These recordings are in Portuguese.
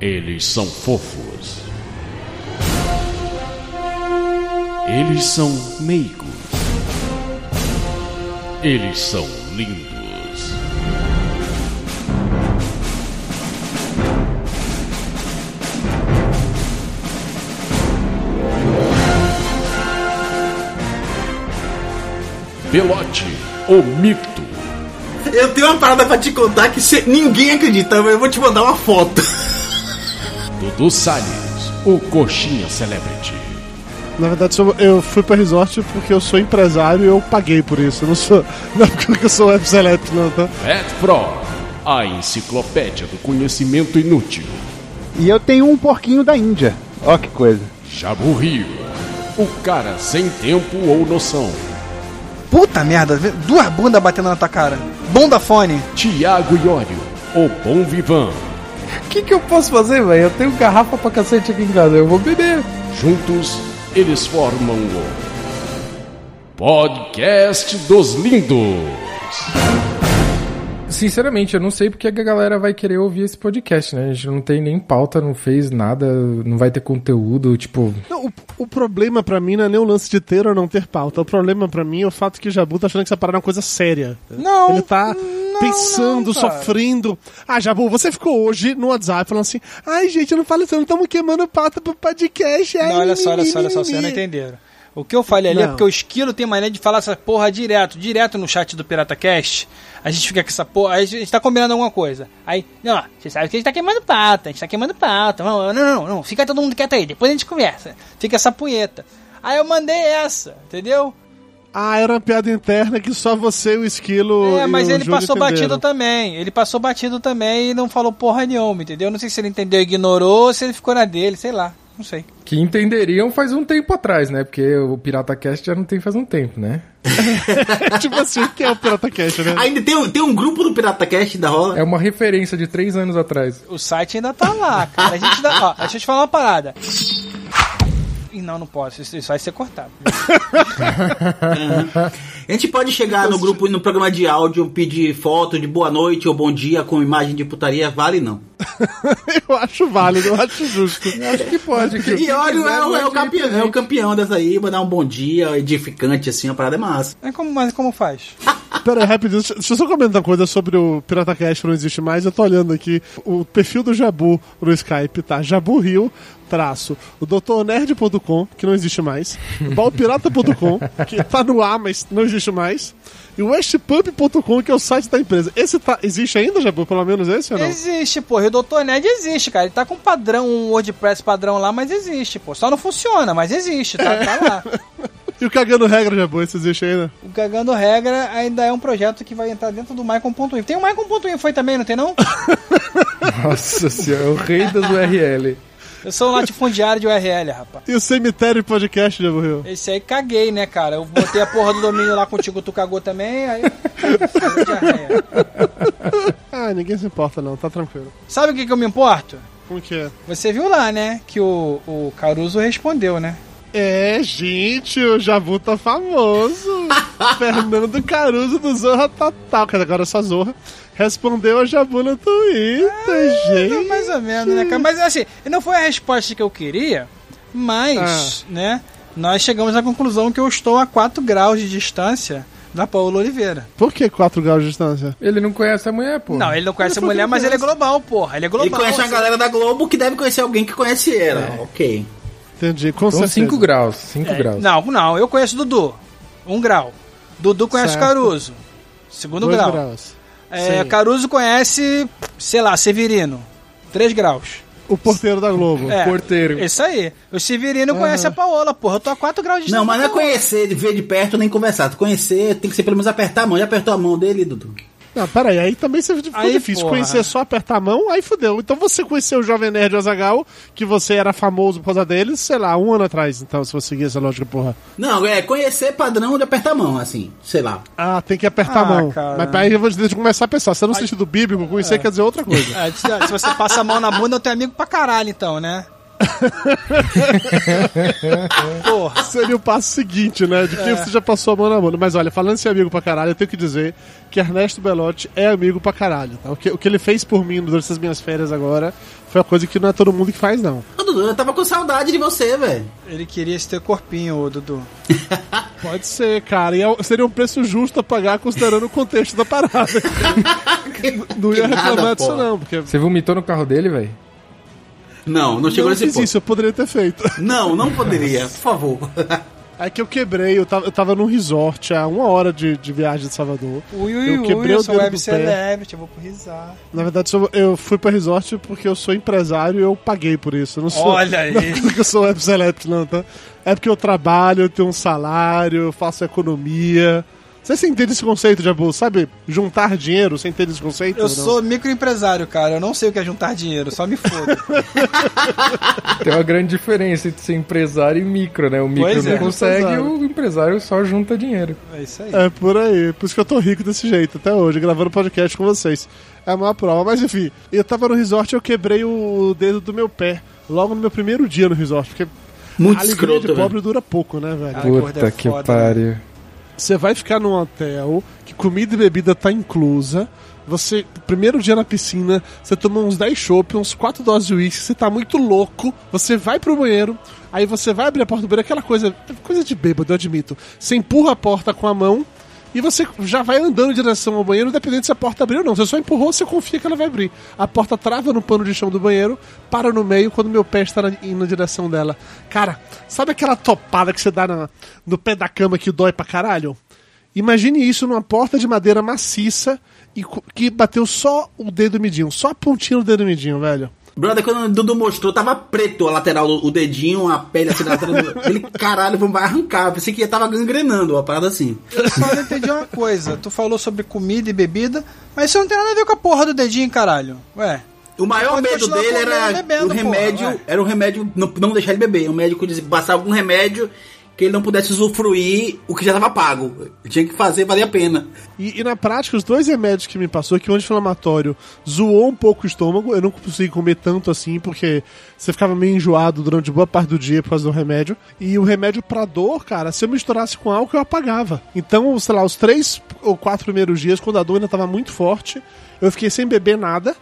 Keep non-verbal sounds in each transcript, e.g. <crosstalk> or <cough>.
Eles são fofos. Eles são meigos. Eles são lindos. Belote, o mito. Eu tenho uma parada pra te contar que cê- ninguém acredita, mas eu vou te mandar uma foto. Dudu Salles, o coxinha celebrity. Na verdade, eu- fui pra resort porque eu sou empresário e eu paguei por isso. Eu não sou. <laughs> Não é porque eu sou web select, não, tá? Pet Pro, a enciclopédia do conhecimento inútil. E eu tenho um porquinho da Índia. Ó que coisa. Jabu Rio, o cara sem tempo ou noção. Puta merda, duas bundas batendo na tua cara. Bunda fone. Tiago Iório, o bom vivan. Que, que eu posso fazer, velho? Eu tenho garrafa pra cacete aqui em casa, eu vou beber. Juntos, eles formam o Podcast dos Lindos. Sinceramente, eu não sei porque a galera vai querer ouvir esse podcast, né? A gente não tem nem pauta, não fez nada, não vai ter conteúdo, tipo. Não, o, o problema pra mim não é nem o lance de ter ou não ter pauta. O problema pra mim é o fato que o Jabu tá achando que essa parada é uma coisa séria. Não, Ele tá não, pensando, não, sofrendo. Ah, Jabu, você ficou hoje no WhatsApp falando assim: ai, gente, não fala isso, não estamos queimando pauta pro podcast. ai, Não, olha só, olha só, olha só, vocês não entenderam. O que eu falei ali é Não. porque o Esquilo tem maneira de falar essa porra direto, direto no chat do Pirata Cast. A gente fica com essa porra, a gente tá combinando alguma coisa. Aí, não, você sabe que a gente tá queimando pauta, a gente tá queimando pauta. Não, não, não, não, fica todo mundo quieto aí, depois a gente conversa. Fica essa punheta. Aí eu mandei essa, entendeu? Ah, era uma piada interna que só você e o Esquilo. É, mas ele passou entenderam. batido também. Ele passou batido também e não falou porra nenhuma, entendeu? Não sei se ele entendeu ignorou ou se ele ficou na dele, sei lá. Não sei. Que entenderiam faz um tempo atrás, né? Porque o Pirata Cast já não tem faz um tempo, né? <laughs> tipo assim, o que é o Pirata Cash, né? Ainda tem, um- tem um grupo do Pirata Cast da rola. É uma referência de três anos atrás. O site ainda tá lá, cara. A gente dá, ó, deixa eu te falar uma parada. Ih, Não, não posso. Isso, isso vai ser cortado. <laughs> A gente pode chegar no grupo, no programa de áudio, pedir foto de boa noite ou bom dia com imagem de putaria, vale não. <laughs> Eu acho válido, eu acho justo. Acho que pode. Que E olha, é, o- é o pode campeão, é o campeão dessa aí, mandar um bom dia, edificante assim, a parada é massa. Mas como, mas como faz? <laughs> Pera aí, rapidinho, deixa, deixa eu só comentar uma coisa sobre o Pirata Cash não existe mais. Eu tô olhando aqui o perfil do Jabu no Skype, tá? Jabu Rio, traço, o doutornerd.com, que não existe mais, <laughs> o balpirata.com, que tá no ar, mas não existe mais, e o westpub.com, que é o site da empresa. Esse tá, existe ainda, Jabu? Pelo menos esse ou não? Existe, pô. E o Dr. Ned existe, cara. Ele tá com um padrão, um WordPress padrão lá, mas existe, pô. Só não funciona, mas existe, tá, tá lá. <laughs> E o Cagando Regra, Jabu, esse existe ainda? O Cagando Regra ainda é um projeto que vai entrar dentro do Maicon.info. Tem o Maicon.info foi também, não tem não? <laughs> Nossa senhora, é o rei das URL. Eu sou um latifundiário de URL, rapaz. E o Cemitério Podcast, Jabu Rio? Esse aí caguei, né, cara? Eu botei a porra do domínio lá contigo, tu cagou também, aí. <laughs> Ah, ninguém se importa não, tá tranquilo. Sabe o que, que eu me importo? Como que é? Você viu lá, né? Que o, o Caruso respondeu, né? É, gente, o Jabu tá famoso. <laughs> Fernando Caruso do Zorra Total. Dizer, agora é só Zorra. Respondeu a Jabu no Twitter, gente. Mais ou menos, né, cara? Mas assim, não foi a resposta que eu queria, mas, né? Nós chegamos à conclusão que eu estou a 4 graus de distância da Paola Oliveira. Por que 4 graus de distância? Ele não conhece a mulher, pô. Não, ele não conhece a Ele mulher, falou mas que ele é conhece. global, porra. Ele é global. Ele conhece a assim. galera da Globo que deve conhecer alguém que conhece ela. Ok. Entendi, com São certeza. 5 graus, 5 É, graus. Não, não, eu conheço o Dudu. Um grau. Dudu conhece Certo. o Caruso. Segundo Dois grau. graus. É. Caruso conhece, sei lá, Severino. 3 graus. O porteiro da Globo. É, porteiro. Isso aí. O Severino conhece a Paola, porra. Eu tô a 4 graus de Não, mas não é conhecer, de ver de perto nem conversar. Tu conhecer, tem que ser pelo menos apertar a mão. Já apertou a mão dele, Dudu? Não, peraí, aí também você ficou Aí, difícil. porra. Conhecer só apertar a mão, aí fudeu. Então você conheceu o Jovem Nerd Azagal, que você era famoso por causa deles, sei lá, um ano atrás, então, se você seguir essa lógica, porra. Não, é conhecer padrão de apertar a mão, assim, sei lá. Ah, tem que apertar Ah, a mão. cara. Mas aí eu vou eu começar a pensar. Se é no sentido bíblico, conhecer quer dizer outra coisa. <laughs> É, se se você passa a mão na bunda, eu tenho amigo pra caralho, então, né? Porra. Seria o passo seguinte, né? De quem você já passou a mão na mão. Mas olha, falando em ser amigo pra caralho, eu tenho que dizer que Ernesto Belotti é amigo pra caralho. Tá? O, que, o que ele fez por mim durante essas minhas férias agora foi uma coisa que não é todo mundo que faz, não. Ô, Dudu, eu tava com saudade de você, velho. Ele queria esse teu corpinho, ô Dudu. <laughs> Pode ser, cara. E é- seria um preço justo a pagar considerando o contexto da parada. <laughs> Não ia Que nada, reclamar disso, porra. não, porque. Você vomitou no carro dele, velho? Não, não chegou não nesse fiz ponto. isso, eu poderia ter feito. Não, não poderia, por favor. <laughs> É que eu quebrei, eu tava, eu tava num resort há uma hora de, de viagem de Salvador. Ui, ui, Eu ui, quebrei eu o sou dedo web celebrity, eu vou pro risar. Na verdade, eu fui pra resort porque eu sou empresário e eu paguei por isso. Eu não sou, Olha <laughs> aí. Não é porque eu sou web select, não, tá? É porque eu trabalho, eu tenho um salário, eu faço economia. Você se entende esse conceito, Jabu? Sabe? Juntar dinheiro, você entende esse conceito? Eu Não. sou microempresário, cara. Eu não sei o que é juntar dinheiro, só me foda. <laughs> Tem uma grande diferença entre ser empresário e micro, né? O micro Pois não é. consegue, Empresário. o empresário só junta dinheiro. É isso aí. É por aí. Por isso que eu tô rico desse jeito, até hoje, gravando podcast com vocês. É a maior prova. Mas enfim, eu tava no resort e eu quebrei o dedo do meu pé. Logo no meu primeiro dia no resort. Porque Muito a alegria escroto, de velho. pobre dura pouco, né, velho? Puta é que pariu. Você vai ficar num hotel que comida e bebida tá inclusa. Você, primeiro dia na piscina, você toma uns 10 chopp, uns 4 doses de uísque, você tá muito louco. Você vai pro banheiro, aí você vai abrir a porta do banheiro, aquela coisa, coisa de bêbado, eu admito. Você empurra a porta com a mão e você já vai andando em direção ao banheiro, independente se a porta abriu ou não. Você só empurrou, você confia que ela vai abrir. A porta trava no pano de chão do banheiro, para no meio quando meu pé está indo na direção dela. Cara, sabe aquela topada que você dá na- no pé da cama que dói pra caralho? Imagine isso numa porta de madeira maciça e que bateu só o dedo midinho, só a pontinha do dedo midinho, velho. Brother, quando o Dudu mostrou, tava preto a lateral, o dedinho, a pele assim, na lateral. Ele, caralho, vai arrancar. Pensei que tava gangrenando, uma parada assim. Eu só não entendi uma coisa. Tu falou sobre comida e bebida, mas isso não tem nada a ver com a porra do dedinho, caralho. Ué. O maior medo dele era bebendo, o remédio, porra, era o remédio não, não deixar ele beber. O médico dizia passar algum remédio que ele não pudesse usufruir o que já tava pago. Tinha que fazer, valia a pena. E, e na prática, os dois remédios que me passou, que o anti-inflamatório zoou um pouco o estômago, eu não consegui comer tanto assim, porque você ficava meio enjoado durante boa parte do dia por causa do remédio. E o remédio pra dor, cara, se eu misturasse com álcool, eu apagava. Então, sei lá, os três ou quatro primeiros dias, quando a dor ainda tava muito forte, eu fiquei sem beber nada.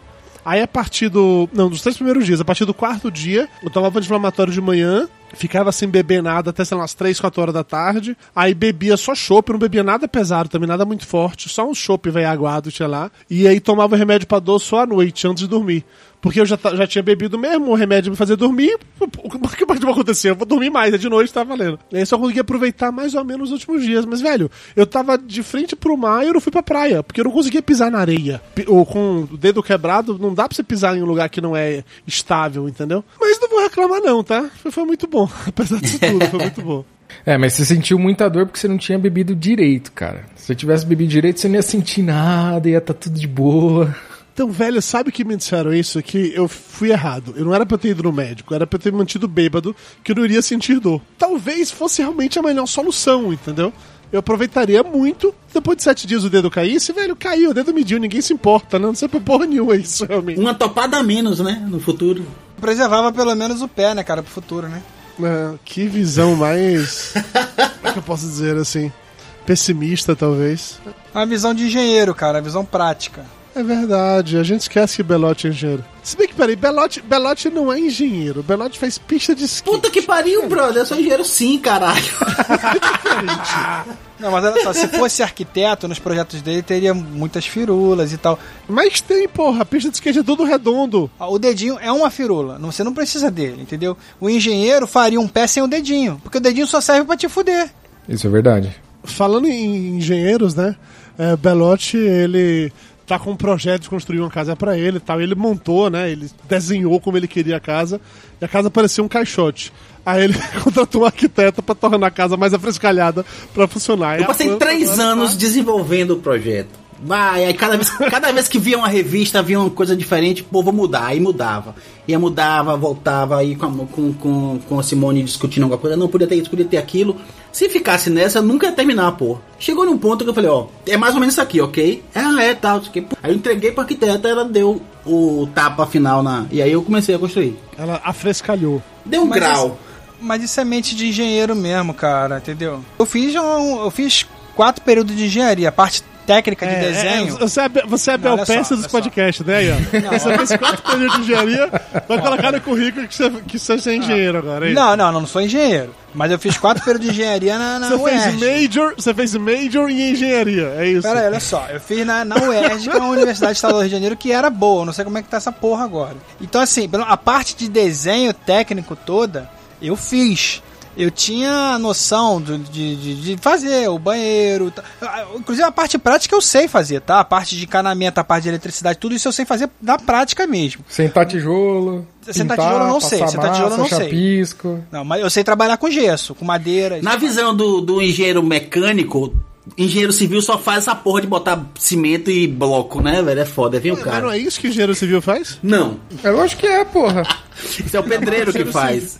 Aí a partir do. Não, dos três primeiros dias, a partir do quarto dia, eu tomava anti-inflamatório de manhã, ficava sem beber nada até, sei lá, umas 3, 4 horas da tarde. Aí bebia só chopp, não bebia nada pesado também, nada muito forte, só um chopp velho aguado, tinha lá. E aí tomava o remédio pra dor só à noite, antes de dormir. Porque eu já, já tinha bebido mesmo, o remédio me fazia dormir. O que pode acontecer? Eu vou dormir mais, é de noite, tá valendo. E aí só consegui aproveitar mais ou menos os últimos dias. Mas, velho, eu tava de frente pro mar e eu não fui pra praia, porque eu não conseguia pisar na areia. Ou com o dedo quebrado, não dá pra você pisar em um lugar que não é estável, entendeu? Mas não vou reclamar, não, tá? Foi muito bom. <laughs> Apesar disso tudo, foi muito bom. É, mas você sentiu muita dor porque você não tinha bebido direito, cara. Se você tivesse bebido direito, você não ia sentir nada, ia estar tudo de boa. Então, velho, sabe que me disseram isso? Que eu fui errado. Eu não era pra eu ter ido no médico, era pra eu ter me mantido bêbado, que eu não iria sentir dor. Talvez fosse realmente a melhor solução, entendeu? Eu aproveitaria muito. Depois de sete dias o dedo caísse, velho, caiu, o dedo mediu, ninguém se importa, né? Não sei pra porra nenhuma isso, realmente. Uma topada a menos, né? No futuro. Preservava pelo menos o pé, né, cara, pro futuro, né? É, que visão mais. Como é que eu posso dizer assim? Pessimista, talvez. A visão de engenheiro, cara, a visão prática. É verdade, a gente esquece que Belote é engenheiro. Se bem que, peraí, Belote, Belote não é engenheiro. Belote faz pista de skate. Puta que pariu, brother. Eu sou engenheiro sim, caralho. <laughs> Não, mas olha só, se fosse arquiteto, nos projetos dele teria muitas firulas e tal. Mas tem, porra, a pista de skate é tudo redondo. O dedinho é uma firula, você não precisa dele, entendeu? O engenheiro faria um pé sem o dedinho, porque o dedinho só serve pra te fuder. Isso é verdade. Falando em engenheiros, né? É, Belotti, ele tá com um projeto de construir uma casa pra ele tal. Ele montou, né? Ele desenhou como ele queria a casa. E a casa parecia um caixote. Aí ele <laughs> contratou um arquiteto pra tornar a casa mais afrescalhada pra funcionar. Eu passei três anos tá- desenvolvendo o projeto. Vai. Aí cada vez, <laughs> cada vez que via uma revista, via uma coisa diferente, pô, vou mudar. Aí mudava. Ia mudava, voltava aí com, a- com, com, com a Simone discutindo alguma coisa. Não, podia ter isso, podia ter aquilo. Se ficasse nessa, nunca ia terminar, pô. Chegou num ponto que eu falei, ó, é mais ou menos isso aqui, ok? Ah, é, tal, isso aqui. Aí eu entreguei pra arquiteta, ela deu o tapa final na. E aí eu comecei a construir. Ela afrescalhou. Deu um Mas grau. Mas isso é mente de engenheiro mesmo, cara, entendeu? Eu fiz um, eu fiz quatro períodos de engenharia, a parte técnica de É, desenho. é, você é, você é a Não, olha Belpeça só, dos podcasts, né, Ian? Você fez quatro períodos de engenharia, vai colocar no currículo que você, que você é engenheiro agora, hein? Não, não, não, sou engenheiro. Mas eu fiz quatro períodos de engenharia na, na Você UERJ. fez major, você fez major em engenharia, é isso. Pera aí, olha só, eu fiz na, na UERJ, que é uma universidade estadual do Rio de Janeiro, que era boa, não sei como é que tá essa porra agora. Então, assim, a parte de desenho técnico toda, eu fiz. Eu tinha noção do- de, de, de fazer o banheiro. tá- Inclusive a parte prática eu sei fazer, tá? A parte de encanamento, a parte de eletricidade, tudo isso eu sei fazer na prática mesmo. Sentar tijolo. Sentar pintar, tijolo eu não sei, passar sentar tijolo eu não massa, sei. chapisco. Não, mas eu sei trabalhar com gesso, com madeira. Na visão do, do engenheiro mecânico, engenheiro civil só faz essa porra de botar cimento e bloco, né, velho? É foda, viu, Mas não cara? é isso que engenheiro civil faz? Não, É lógico que é, porra. <laughs> isso é o pedreiro que faz.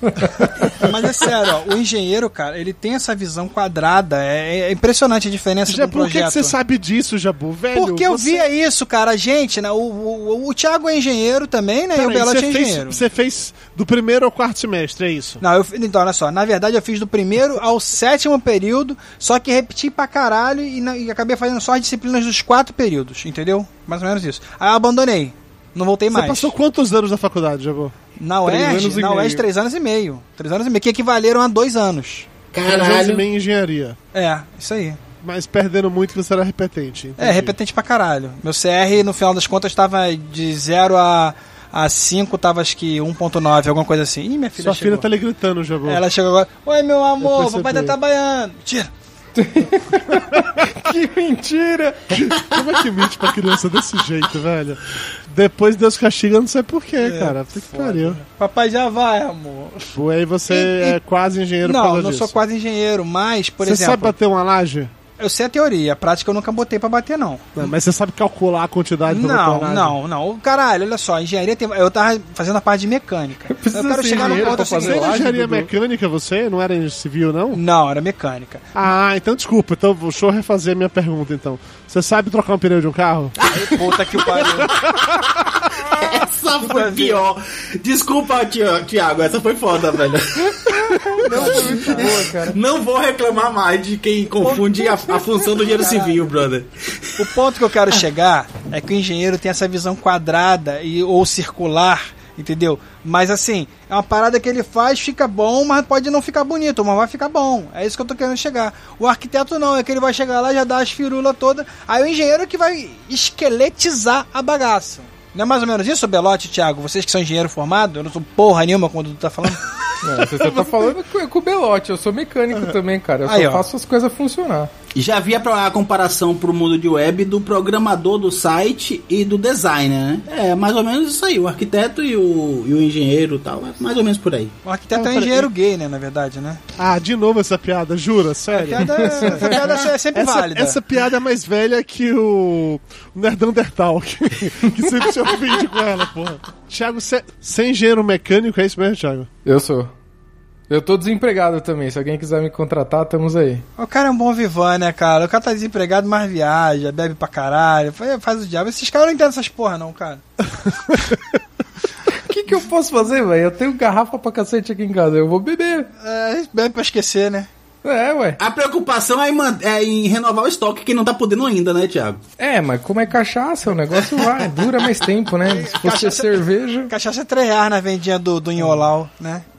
<laughs> Mas é sério, ó, o engenheiro, cara, ele tem essa visão quadrada. É, é impressionante a diferença Já, do por que, projeto. você sabe disso, Jabu? Velho, Porque eu você... via isso, cara. Gente, né? O, o, o Thiago é engenheiro também, né? e o Belote é engenheiro. você fez do primeiro ao quarto semestre, é isso? Não, eu, então, olha só. Na verdade, eu fiz do primeiro ao sétimo período, só que repeti pra caralho e, na- e acabei fazendo só as disciplinas dos quatro períodos, entendeu? Mais ou menos isso. Aí eu abandonei. Não voltei Você mais. passou quantos anos na faculdade, Jabu? Na UERJ, na UERJ, três anos e meio. Três anos e meio, que equivaleram a dois anos. Três anos e Caralho. meio em engenharia. É, isso aí. Mas perdendo muito que você era repetente. É, repetente pra caralho. Meu CR, no final das contas, tava de 0 a, a 5, tava acho que 1.9, alguma coisa assim. Ih, minha filha Sua chegou. filha tá ali gritando, Jabu. Ela chegou agora. Oi, meu amor, papai tá trabalhando. Tira. <laughs> Que mentira! Como é que mente pra criança desse jeito, velho? Depois Deus castiga, não sei porquê, cara. Puta que pariu. Papai já vai, amor. Pô, aí você E- e- é quase engenheiro Não, não disso. sou quase engenheiro, mas, por você exemplo, sabe bater uma laje? Eu sei a teoria, a prática eu nunca botei pra bater, não. Mas você sabe calcular a quantidade Não, não, não. Caralho, olha só, engenharia tem. Eu tava fazendo a parte de mecânica. Eu quero chegar engenheiro ponto seguinte. Você era engenharia Dudu? mecânica, você? Não era civil, não? Não, era mecânica. Ah, então desculpa. Então deixa eu refazer a minha pergunta, então. Você sabe trocar um pneu de um carro? Puta que pariu. <laughs> Essa foi pior. Desculpa, Thiago, essa foi foda, velho. Não, foi muito boa, cara. Não vou reclamar mais de quem confunde a, a função do engenheiro civil, brother. O ponto que eu quero chegar é que o engenheiro tem essa visão quadrada e, ou circular, entendeu? Mas assim, é uma parada que ele faz, fica bom, mas pode não ficar bonito, mas vai ficar bom. É isso que eu tô querendo chegar. O arquiteto não, é que ele vai chegar lá, já dá as firulas todas. Aí o engenheiro que vai esqueletizar a bagaça. Não é mais ou menos isso, Belote, Thiago? Vocês que são engenheiro formado, eu não sou porra nenhuma quando tu tá falando. <laughs> Não, você tá falando com, com o Belote, eu sou mecânico também, cara. Eu Aí, só ó. faço as coisas funcionar. Já havia a comparação pro mundo de web do programador do site e do designer, né? É, mais ou menos isso aí. O arquiteto e o, e o engenheiro e tal. É mais ou menos por aí. O arquiteto Ah, é engenheiro gay, né, na verdade, né? Ah, de novo essa piada, jura? Sério? Piada, <laughs> essa piada é sempre Essa, válida. essa piada é mais velha que o o Nerdandertal, que, <laughs> que sempre se ofende com ela, porra. Thiago, você é engenheiro mecânico, é isso mesmo, Thiago? Eu sou. Eu tô desempregado também. Se alguém quiser me contratar, estamos aí. O cara é um bom vivan, né, cara? O cara tá desempregado, mas viaja, bebe pra caralho, faz, faz o diabo. Esses caras não entendem essas porra, não, cara. O <laughs> que, que eu posso fazer, velho? Eu tenho garrafa pra cacete aqui em casa. Eu vou beber. É, bebe pra esquecer, né? É, ué. A preocupação é em, é em renovar o estoque que não tá podendo ainda, né, Thiago? É, mas como é cachaça, o negócio vai. <laughs> Dura mais tempo, né? Se fosse Cachaça- cerveja. Cachaça é 3 reais na vendinha do, do Inholau, né? <laughs>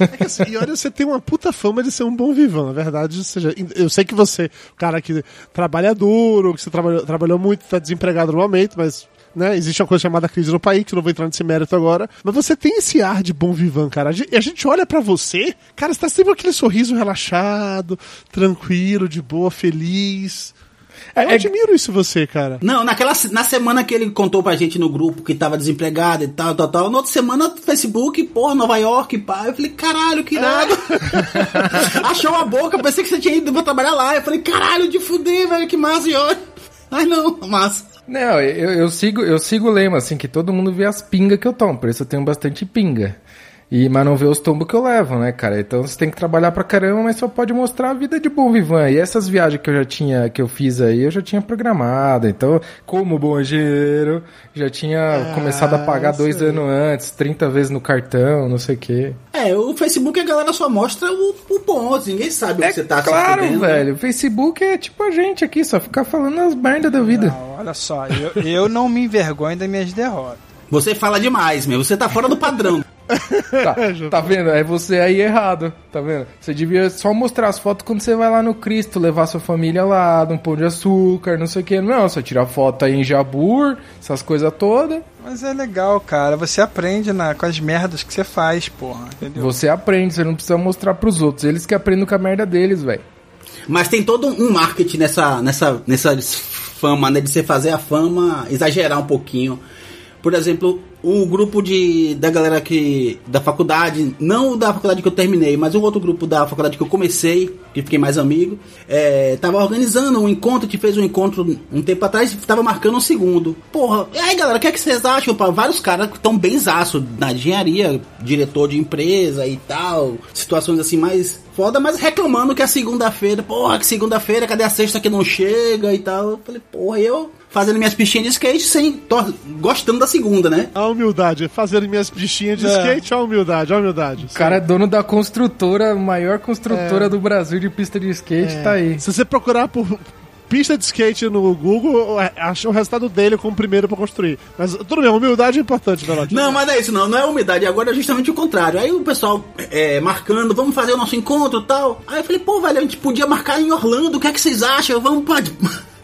É que assim, e olha, você tem uma puta fama de ser um bom vivan, na verdade. ou seja, eu sei que você, o cara que trabalha duro, que você trabalhou, trabalhou muito, tá desempregado no momento, mas. Né, existe uma coisa chamada crise no país, que eu não vou entrar nesse mérito agora. Mas você tem esse ar de bom vivan, cara. Gente, a gente olha pra você, cara, você tá sempre com aquele sorriso relaxado, tranquilo, de boa, feliz. Eu É- admiro isso você, cara. Não, naquela na semana que ele contou pra gente no grupo que tava desempregado e tal, tal, tal. Na outra semana, Facebook, porra, Nova York, pá. Eu falei, caralho, que irado. <laughs> Achou a boca, pensei que você tinha ido pra trabalhar lá. Eu falei, caralho, de fuder, velho, que massa, e olha. Ai não, massa. Não, eu, eu sigo, eu sigo o lema, assim, que todo mundo vê as pingas que eu tomo, por isso eu tenho bastante pinga. E, mas não vê os tombos que eu levo, né, cara? Então você tem que trabalhar pra caramba, mas só pode mostrar a vida de bom vivan. E essas viagens que eu já tinha, que eu fiz aí, eu já tinha programado. Então, como bom engenheiro, já tinha Ah, começado a pagar dois sei. anos antes, 30 vezes no cartão, não sei o quê. É, o Facebook a galera só mostra o, o bom, ninguém sabe o que você tá claro, fudendo. velho. O Facebook é tipo a gente aqui, só ficar falando as merda da vida. Não, olha só, eu, eu não me envergonho das minhas derrotas. Você fala demais, meu. Você tá fora do padrão. Tá, <laughs> tá vendo? É você aí errado, tá vendo? Você devia só mostrar as fotos quando você vai lá no Cristo, levar sua família lá, num pão de açúcar, não sei o que. Não, só tirar foto aí em Jabur, essas coisas todas. Mas é legal, cara. Você aprende na, com as merdas que você faz, porra. Entendeu? Você aprende, você não precisa mostrar pros outros. Eles que aprendem com a merda deles, velho. Mas tem todo um marketing nessa, nessa, nessa fama, né? De você fazer a fama exagerar um pouquinho. Por exemplo, o grupo de, da galera que. da faculdade, não da faculdade que eu terminei, mas um outro grupo da faculdade que eu comecei, que fiquei mais amigo, é, tava organizando um encontro, que fez um encontro um tempo atrás, tava marcando um segundo. Porra, e aí galera, o que, é que vocês acham? Pá, vários caras que estão bem zaço na engenharia, diretor de empresa e tal, situações assim mais foda, mas reclamando que a segunda-feira, porra, que segunda-feira, cadê a sexta que não chega e tal. Eu falei, porra, eu fazendo minhas pistinhas de skate sem. tô gostando da segunda, né? A humildade, fazendo minhas bichinhas de É. skate, a humildade, a humildade. O cara é dono da construtora, maior construtora do Brasil de pista de skate, tá aí. Se você procurar por pista de skate no Google, é, acha o resultado dele como o primeiro pra construir. Mas tudo bem, humildade é importante, Velote. Não, mas é isso, não, não é umidade, agora é justamente o contrário. Aí o pessoal é, marcando, vamos fazer o nosso encontro e tal. Aí eu falei, pô, velho, a gente podia marcar em Orlando, o que é que vocês acham? Vamos, pode.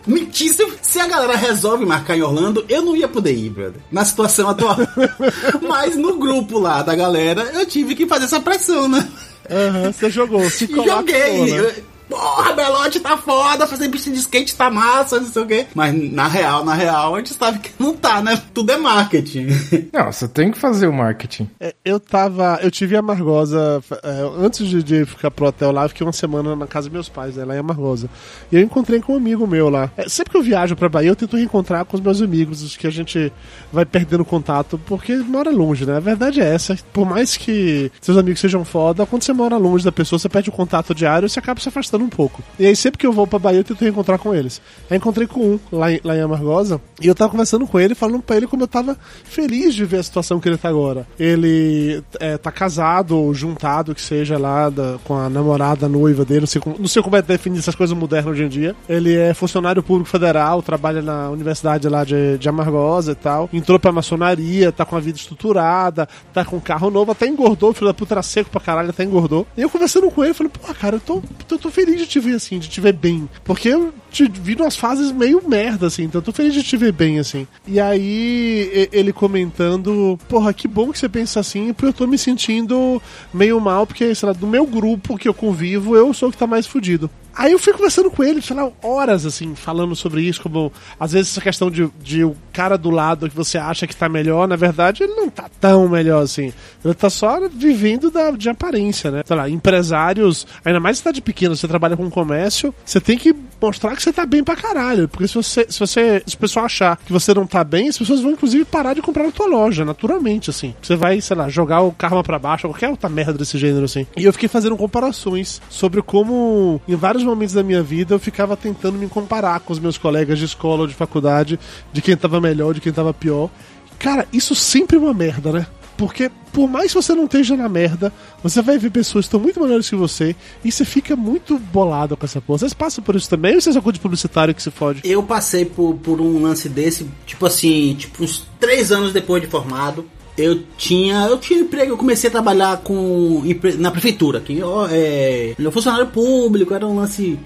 Mentir, se, a galera resolve marcar em Orlando, eu não ia poder ir, brother. Na situação atual. <laughs> mas no grupo lá da galera, eu tive que fazer essa pressão, né? Aham, você jogou, se colocou, joguei. né? Eu- Porra, Belote tá foda, fazer pista de skate tá massa, não sei o quê. Mas na real, na real, a gente sabe que não tá, né? Tudo é marketing. <laughs> Não, você tem que fazer o marketing. É, Eu tava. Eu tive a Amargosa. é, antes de, de ficar pro hotel lá, eu fiquei uma semana na casa dos meus pais, né, lá em Amargosa. E eu encontrei com um amigo meu lá. É, sempre que eu viajo pra Bahia, eu tento reencontrar com os meus amigos, os que a gente vai perdendo contato, porque mora longe, né? A verdade é essa. Por mais que seus amigos sejam foda, quando você mora longe da pessoa, você perde o contato diário e você acaba se afastando um pouco. E aí, sempre que eu vou pra Bahia, eu tento reencontrar com eles. Aí encontrei com um lá em, lá em Amargosa, e eu tava conversando com ele, falando pra ele como eu tava feliz de ver a situação que ele tá agora. Ele é, tá casado ou juntado, que seja lá da- com a namorada, a noiva dele, não sei, como, não sei como é definir essas coisas modernas hoje em dia. Ele é funcionário público federal, trabalha na universidade lá de, de Amargosa e tal. Entrou pra maçonaria, tá com a vida estruturada, tá com carro novo, até engordou, filho da puta era seco pra caralho, até engordou. E eu conversando com ele, falei, pô, cara, eu tô, eu tô feliz de te ver assim, de te ver bem. Porque eu te vi umas fases meio merda, assim, então tô feliz de te ver bem, assim. E aí, ele comentando, porra, que bom que você pensa assim, porque eu tô me sentindo meio mal, porque, sei lá, do meu grupo que eu convivo, eu sou o que tá mais fudido. Aí eu fui conversando com ele, sei lá, horas, assim, falando sobre isso, como às vezes essa questão de, de cara do lado que você acha que tá melhor, na verdade, ele não tá tão melhor assim. Ele tá só vivendo da, de aparência, né? Sei lá, empresários, ainda mais cidade pequena, você trabalha com comércio, você tem que mostrar que você tá bem pra caralho. Porque se você, se você, se o pessoal achar que você não tá bem, as pessoas vão inclusive parar de comprar na tua loja, naturalmente, assim. Você vai, sei lá, jogar o karma pra baixo, qualquer outra merda desse gênero, assim. E eu fiquei fazendo comparações sobre como, em vários momentos da minha vida, eu ficava tentando me comparar com os meus colegas de escola ou de faculdade, de quem tava melhor, de quem tava pior. Cara, isso sempre é uma merda, né? Porque, por mais que você não esteja na merda, você vai ver pessoas que estão muito melhores que você e você fica muito bolado com essa porra. Vocês passam por isso também ou vocês são de publicitário que se fode? Eu passei por, por um lance desse, tipo assim, tipo uns três anos depois de formado. Eu tinha, eu tinha emprego, eu comecei a trabalhar com na prefeitura, que ó, é, eu funcionário público, era um lance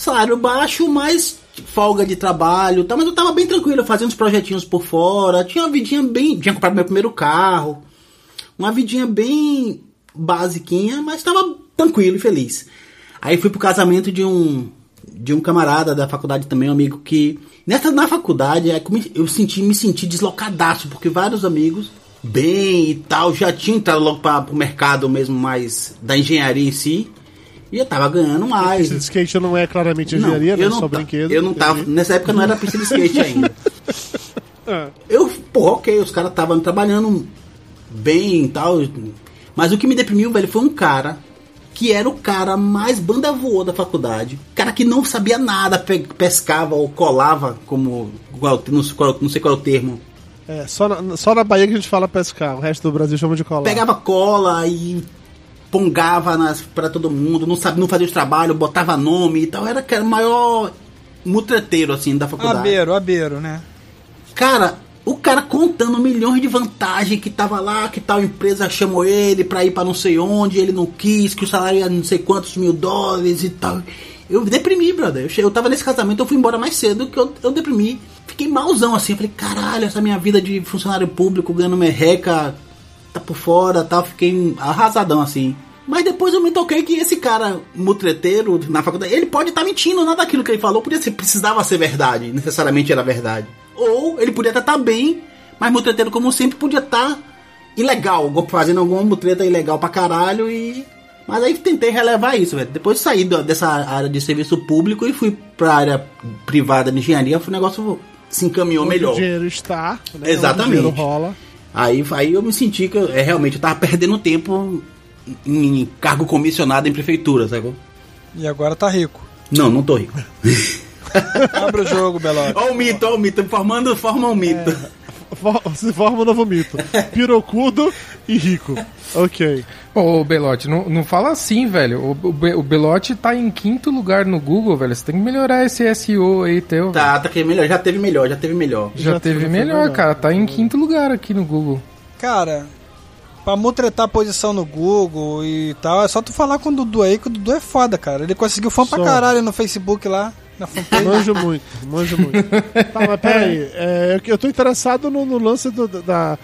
salário baixo, mas folga de trabalho, tá, mas eu tava bem tranquilo, fazendo uns projetinhos por fora, tinha uma vidinha bem, tinha comprado meu primeiro carro, uma vidinha bem basiquinha, mas tava tranquilo e feliz. Aí fui pro casamento de um de um camarada da faculdade também, um amigo que nessa na faculdade é eu senti me senti deslocadaço porque vários amigos bem e tal já tinham entrado logo para o mercado mesmo mais da engenharia em si. E eu tava ganhando mais. Pista de skate não é claramente engenharia, né? eu não Só brinquedo. Eu não tava. Nessa época não era pista de skate <laughs> ainda. Ah, Eu, pô, ok, os caras estavam trabalhando bem e tal. Mas o que me deprimiu, velho, foi um cara que era o cara mais banda voou da faculdade. Cara que não sabia nada, pe- pescava ou colava, como. qual- não, sei qual- não sei qual é o termo. é, só na, só na Bahia que a gente fala pescar, o resto do Brasil chama de colar. Pegava cola e pongava nas, pra todo mundo, não sabia, não fazia os trabalhos, botava nome e tal. Era que era o maior mutreteiro, assim, da faculdade. Abeiro, abeiro, né? Cara, o cara contando milhões de vantagens que tava lá, que tal empresa chamou ele pra ir pra não sei onde, ele não quis, que o salário era não sei quantos mil dólares e tal. Eu deprimi, brother. Eu, che- eu tava nesse casamento, eu fui embora mais cedo que eu, eu deprimi. Fiquei malzão assim, eu falei, caralho, essa minha vida de funcionário público, ganhando merreca, tá por fora tal. Fiquei arrasadão assim. Mas depois eu me toquei que esse cara mutreteiro na faculdade, ele pode estar mentindo, nada daquilo que ele falou podia ser, precisava ser verdade, necessariamente era verdade. Ou ele podia até estar bem, mas mutreteiro como sempre podia estar ilegal, fazendo alguma mutreta ilegal pra caralho e mas aí tentei relevar isso, velho. Depois saí da- dessa área de serviço público e fui pra área privada de engenharia, o negócio se encaminhou Onde melhor. o dinheiro está, né? Onde Exatamente. o dinheiro rola. Aí, aí eu me senti que eu, é, realmente eu tava perdendo tempo em, em cargo comissionado em prefeitura, sacou? E agora tá rico. Não, não tô rico. <laughs> Abre o jogo, Belote. Ó o mito, ó o mito, formando, forma um mito. For- Se forma um novo mito. <laughs> Pirocudo e rico. Ok. Ô, Belote, não, não fala assim, velho. O, o, o Belote tá em quinto lugar no Google, velho. Você tem que melhorar esse SEO aí teu. velho. Tá, tá que melhor, já teve melhor, já teve melhor. Já, Já teve foi melhor, melhor. cara. Tá em quinto lugar aqui no Google. Cara, pra mutretar a posição no Google e tal, é só tu falar com o Dudu aí, que o Dudu é foda, cara. Ele conseguiu fã pra caralho no Facebook lá, na fanpage. Manjo muito, manjo muito. <laughs> Tá, mas peraí. É, eu tô interessado no, no lance do, da,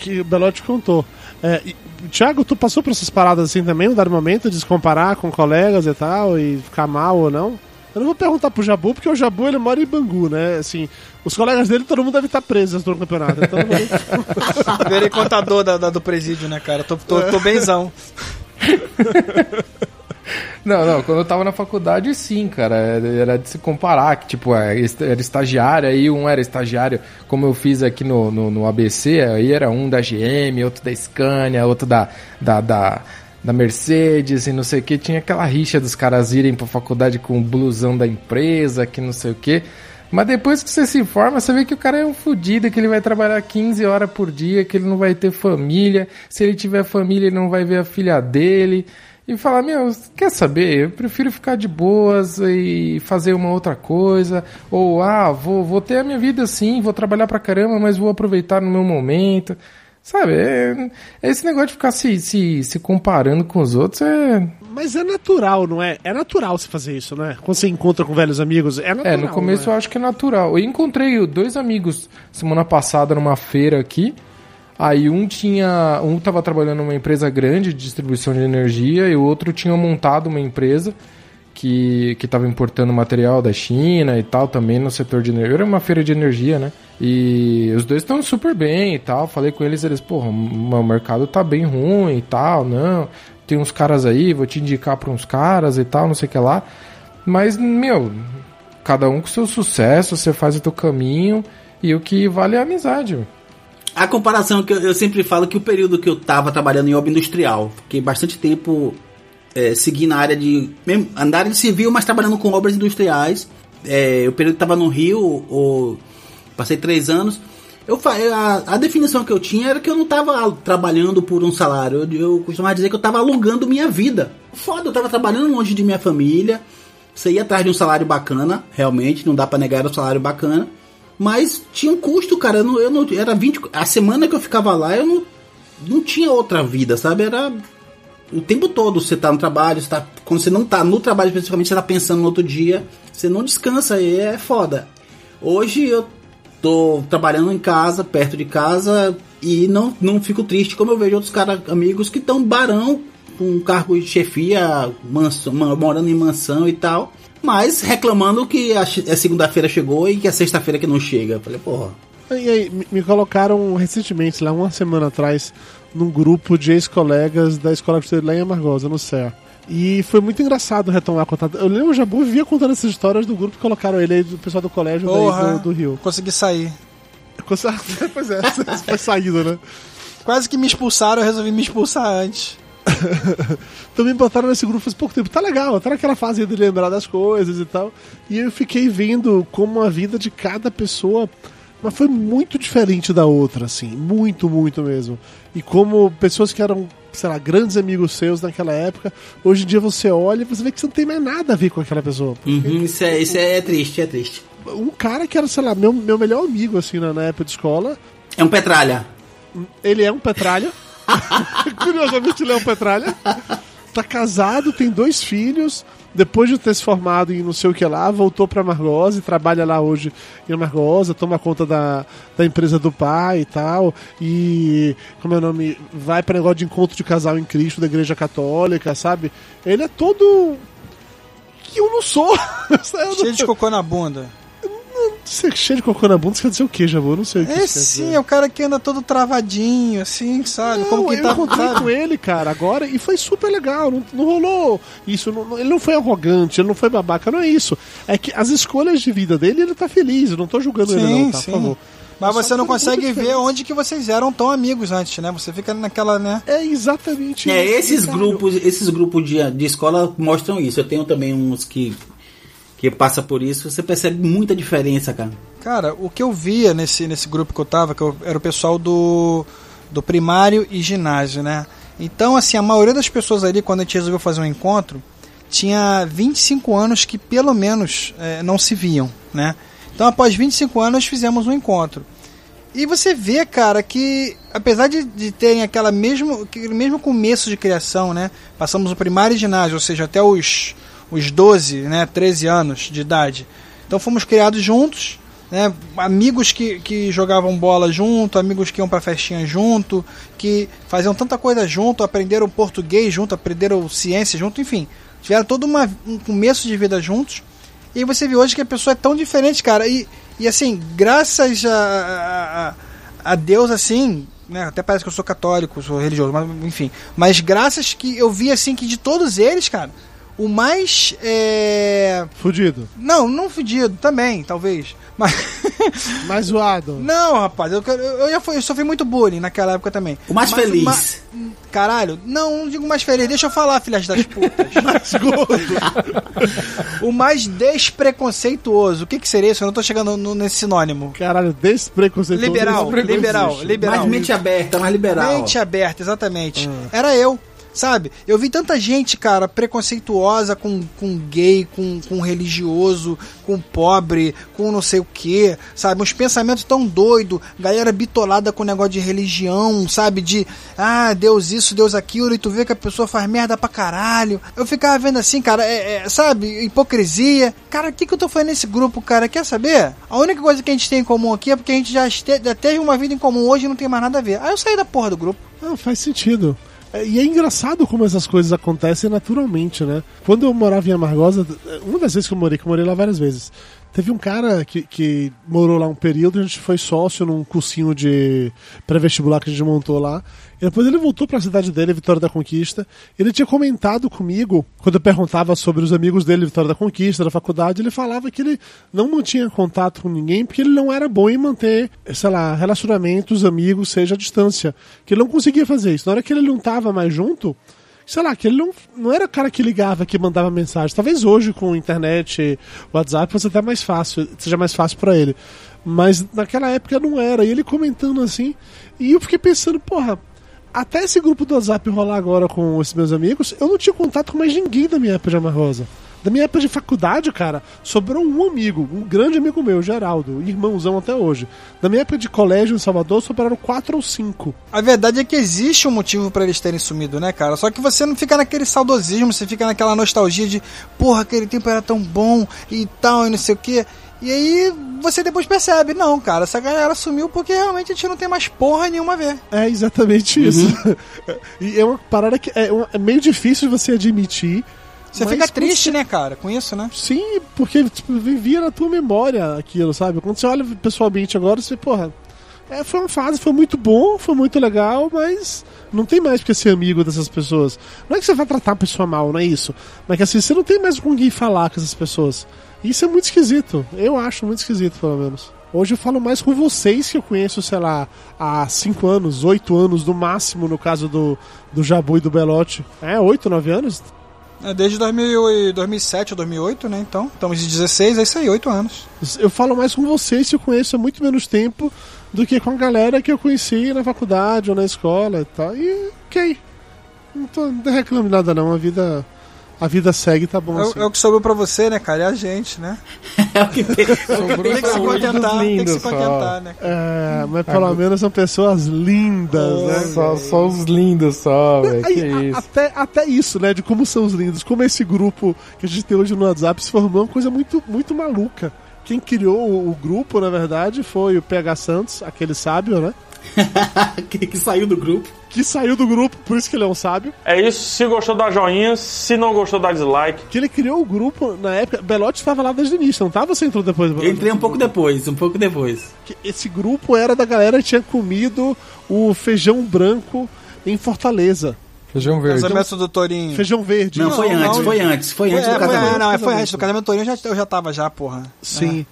que o Belotti contou. É, e, Thiago, tu passou por essas paradas assim também, um dado momento de se comparar com colegas e tal, e ficar mal ou não? Eu não vou perguntar pro Jabu, porque o Jabu ele mora em Bangu, né? Assim, os colegas dele, todo mundo deve estar preso no campeonato. Então, vou- <laughs> Virei contador da, da- do presídio, né, cara? Tô, tô, tô benzão. <laughs> Não, não, quando eu tava na faculdade, sim, cara, era de se comparar, que tipo, é, era estagiário, aí um era estagiário, como eu fiz aqui no, no, no ABC, aí era um da GM, outro da Scania, outro da, da, da, da Mercedes e não sei o que, tinha aquela rixa dos caras irem pra faculdade com o blusão da empresa, que não sei o que, mas depois que você se informa, você vê que o cara é um fudido, que ele vai trabalhar 15 horas por dia, que ele não vai ter família, se ele tiver família, ele não vai ver a filha dele, e falar, meu, quer saber? Eu prefiro ficar de boas e fazer uma outra coisa. Ou, ah, vou, vou ter a minha vida assim, vou trabalhar pra caramba, mas vou aproveitar no meu momento. Sabe, é, esse negócio de ficar se, se, se comparando com os outros é. Mas é natural, não é? É natural se fazer isso, né? Quando você encontra com velhos amigos, é natural. É, no começo não eu acho que é natural. Eu encontrei dois amigos semana passada numa feira aqui. Aí um tinha. Um tava trabalhando numa empresa grande de distribuição de energia e o outro tinha montado uma empresa que, que tava importando material da China e tal, também no setor de energia. Era uma feira de energia, né? E os dois estão super bem e tal. Falei com eles, eles, porra, o mercado tá bem ruim e tal, não. Tem uns caras aí, vou te indicar pra uns caras e tal, não sei o que lá. Mas, meu, cada um com seu sucesso, você faz o teu caminho e o que vale é a amizade. meu. A comparação que eu, eu sempre falo que o período que eu tava trabalhando em obra industrial, fiquei bastante tempo é, seguindo a área de. Mesmo, na área de civil, mas trabalhando com obras industriais. É, o período que tava no Rio, o, passei três anos. Eu, a, a definição que eu tinha era que eu não tava trabalhando por um salário. Eu, eu costumava dizer que eu tava alugando minha vida. Foda, eu tava trabalhando longe de minha família. Você ia atrás de um salário bacana, realmente, não dá pra negar era um salário bacana. Mas tinha um custo, cara. Eu não, eu não, era 20. A semana que eu ficava lá, eu não, não tinha outra vida, sabe? Era o tempo todo você tá no trabalho, você tá, quando você não tá no trabalho especificamente, você tá pensando no outro dia, você não descansa e é foda. Hoje eu tô trabalhando em casa, perto de casa, e não, não fico triste como eu vejo outros caras, amigos que estão barão, com cargo de chefia, mansão, ma- morando em mansão e tal, mas reclamando que a, a segunda-feira chegou e que a sexta-feira que não chega. Eu falei, porra. E aí, me- colocaram recentemente, lá uma semana atrás, num grupo de ex-colegas da escola que eu estudei lá em Amargosa, no CEA. E foi muito engraçado retomar a contar. Eu lembro o Jabu vivia contando essas histórias do grupo que colocaram ele aí, do pessoal do colégio daí Porra. do, do Rio. Consegui sair. <laughs> pois é, <laughs> foi saído, né? Quase que me expulsaram, eu resolvi me expulsar antes. <laughs> Também botaram nesse grupo faz pouco tempo. Tá legal, tá naquela fase de lembrar das coisas e tal. E eu fiquei vendo como a vida de cada pessoa mas foi muito diferente da outra, assim. Muito, muito mesmo. E como pessoas que eram, sei lá, grandes amigos seus naquela época, hoje em dia você olha e você vê que você não tem mais nada a ver com aquela pessoa. Uhum, isso, é, isso é triste, é triste. Um cara que era, sei lá, meu, meu melhor amigo, assim, na, na época de escola, É um petralha. ele é um petralha. <laughs> <laughs> Curiosamente, um petralha. Tá casado, tem dois filhos. Depois de ter se formado em não sei o que lá, voltou pra Margosa e trabalha lá hoje em Margosa, toma conta da, da empresa do pai e tal. E, como é o nome? Vai pra negócio de encontro de casal em Cristo da Igreja Católica, sabe? Ele é todo. que eu não sou. <laughs> Cheio de cocô na bunda. Você cheio de cocô na bunda, isso quer dizer o que, Jabu? Eu não sei o que É sim, dizer. é o cara que anda todo travadinho, assim, sabe? Não, Como que eu tá. encontrei sabe? com ele, cara, agora, e foi super legal. Não, não rolou isso. não- ele não foi arrogante, ele não foi babaca, não é isso. É que as escolhas de vida dele, ele tá feliz. Eu não tô julgando ele, Sim, não, tá? sim. Por favor. Mas Só você não consegue ver onde que vocês eram tão amigos antes, né? Você fica naquela, né? É exatamente É, isso, esses cara. grupos, esses grupos de, de escola mostram isso. Eu tenho também uns que que passa por isso, você percebe muita diferença, cara. Cara, o que eu via nesse, nesse grupo que eu tava, que eu- era o pessoal do, do primário e ginásio, né? Então, assim, a maioria das pessoas ali, quando a gente resolveu fazer um encontro, tinha 25 anos que pelo menos eh, não se viam, né? Então, após 25 anos, fizemos um encontro. E você vê, cara, que apesar de, de terem aquela mesmo, aquele mesmo começo de criação, né? Passamos o primário e ginásio, ou seja, até os, os 12, né? 13 anos de idade. Então fomos criados juntos, né? Amigos que, que jogavam bola junto, amigos que iam pra festinha junto, que faziam tanta coisa junto, aprenderam português junto, aprenderam ciência junto, enfim. Tiveram todo uma, um começo de vida juntos. E você vê hoje que a pessoa é tão diferente, cara. E, e assim, graças a, a, a Deus, assim, né? Até parece que eu sou católico, sou religioso, mas enfim. Mas graças que eu vi, assim, que de todos eles, cara, o mais. É... Fudido. Não, não fedido, também, talvez. Mas. <laughs> Mais zoado. não, rapaz, eu, eu já fui, eu sofri muito bullying naquela época também. O mais Mas feliz. Caralho, não, não digo mais feliz, deixa eu falar, filhas das putas. <laughs> Mais gordo. o mais despreconceituoso, o que que seria isso? Eu não tô chegando no- nesse sinônimo. Caralho, despreconceituoso. Liberal, Despreconceito. liberal, liberal. mais mente aberta, mais liberal. Mente aberta, exatamente. Ah. Era eu. Sabe? Eu vi tanta gente, cara, preconceituosa com, com gay, com, com religioso, com pobre, com não sei o que, sabe? Uns pensamentos tão doidos, galera bitolada com negócio de religião, sabe? De, ah, Deus isso, Deus aquilo, e tu vê que a pessoa faz merda pra caralho. Eu ficava vendo assim, cara, é, é, sabe? Hipocrisia. Cara, o que, que eu tô fazendo nesse grupo, cara? Quer saber? A única coisa que a gente tem em comum aqui é porque a gente já, teve uma vida em comum hoje e não tem mais nada a ver. Aí eu saí da porra do grupo. Não, faz sentido. É, E é engraçado como essas coisas acontecem naturalmente, né? Quando eu morava em Amargosa, uma das vezes que eu morei, que eu morei lá várias vezes, teve um cara que, que morou lá um período, a gente foi sócio num cursinho de pré-vestibular que a gente montou lá. E depois ele voltou pra cidade dele, Vitória da Conquista. Ele tinha comentado comigo, quando eu perguntava sobre os amigos dele, Vitória da Conquista, da faculdade, ele falava que ele não mantinha contato com ninguém porque ele não era bom em manter, sei lá, relacionamentos, amigos, seja à distância. Que ele não conseguia fazer isso. Na hora que ele não tava mais junto, sei lá, que ele não, não era o cara que ligava, que mandava mensagem. Talvez hoje com internet, WhatsApp, fosse até mais fácil, seja mais fácil pra ele. Mas naquela época não era. E ele comentando assim, e eu fiquei pensando, porra, até esse grupo do WhatsApp rolar agora com esses meus amigos, eu não tinha contato com mais ninguém da minha época de Ama Rosa. Da minha época de faculdade, cara, sobrou um amigo, um grande amigo meu, Geraldo, irmãozão até hoje. Da minha época de colégio em Salvador, sobraram quatro ou cinco. A verdade é que existe um motivo pra eles terem sumido, né, cara? Só que você não fica naquele saudosismo, você fica naquela nostalgia de, porra, aquele tempo era tão bom e tal, e não sei o quê. E aí você depois percebe, não, cara, essa galera sumiu porque realmente a gente não tem mais porra nenhuma a ver. É exatamente isso. <laughs> e é uma parada que é, é meio difícil de você admitir. Você mas fica triste, você- né, cara, com isso, né? Sim, porque tipo, vivia na tua memória aquilo, sabe? Quando você olha pessoalmente agora, você, porra, É, foi uma fase, foi muito bom, foi muito legal, mas não tem mais porque ser amigo dessas pessoas. Não é que você vai tratar a pessoa mal, não é isso. Mas que assim, você não tem mais com quem falar com essas pessoas. Isso é muito esquisito. Eu acho muito esquisito, pelo menos. Hoje eu falo mais com vocês que eu conheço, sei lá, há 5 anos, 8 anos no máximo, no caso do, do Jabu e do Belote. É, 8, 9 anos? É desde 2000 e 2007 ou 2008, né? Então, estamos de 16, é isso aí, 8 anos. Eu falo mais com vocês eu conheço há muito menos tempo do que com a galera que eu conheci na faculdade ou na escola e tal. E ok. Não tô reclamando nada não, a vida. A vida segue, tá bom É, o- assim. é o que sobrou pra você, né, cara? É a gente, né? <laughs> É o que tem. <laughs> Sobrou Tem que se contentar, tem que se só. contentar, né? É, mas pelo menos são pessoas lindas, né? Só, só os lindos só, velho. Que Aí, isso. até, até isso, né? De como são os lindos. Como esse grupo que a gente tem hoje no WhatsApp se formou uma coisa muito, muito maluca. Quem criou o, o grupo, na verdade, foi o PH Santos, aquele sábio, né? <laughs> que, que saiu do grupo. Que saiu do grupo, por isso que ele é um sábio. É isso. Se gostou, dá joinha. Se não gostou, dá dislike. Que ele criou o grupo na época. Belote estava lá desde o início, não tava? Você entrou depois, Eu entrei um pouco depois, um pouco depois. Que Esse grupo era da galera que tinha comido o feijão branco em Fortaleza. Feijão verde. Casamento do Torinho. Feijão verde. Não, foi não, antes, não. foi antes, foi antes é, do foi- casamento. é, não, é, foi antes do casamento do Torinho, eu já, eu já tava já, porra. Sim.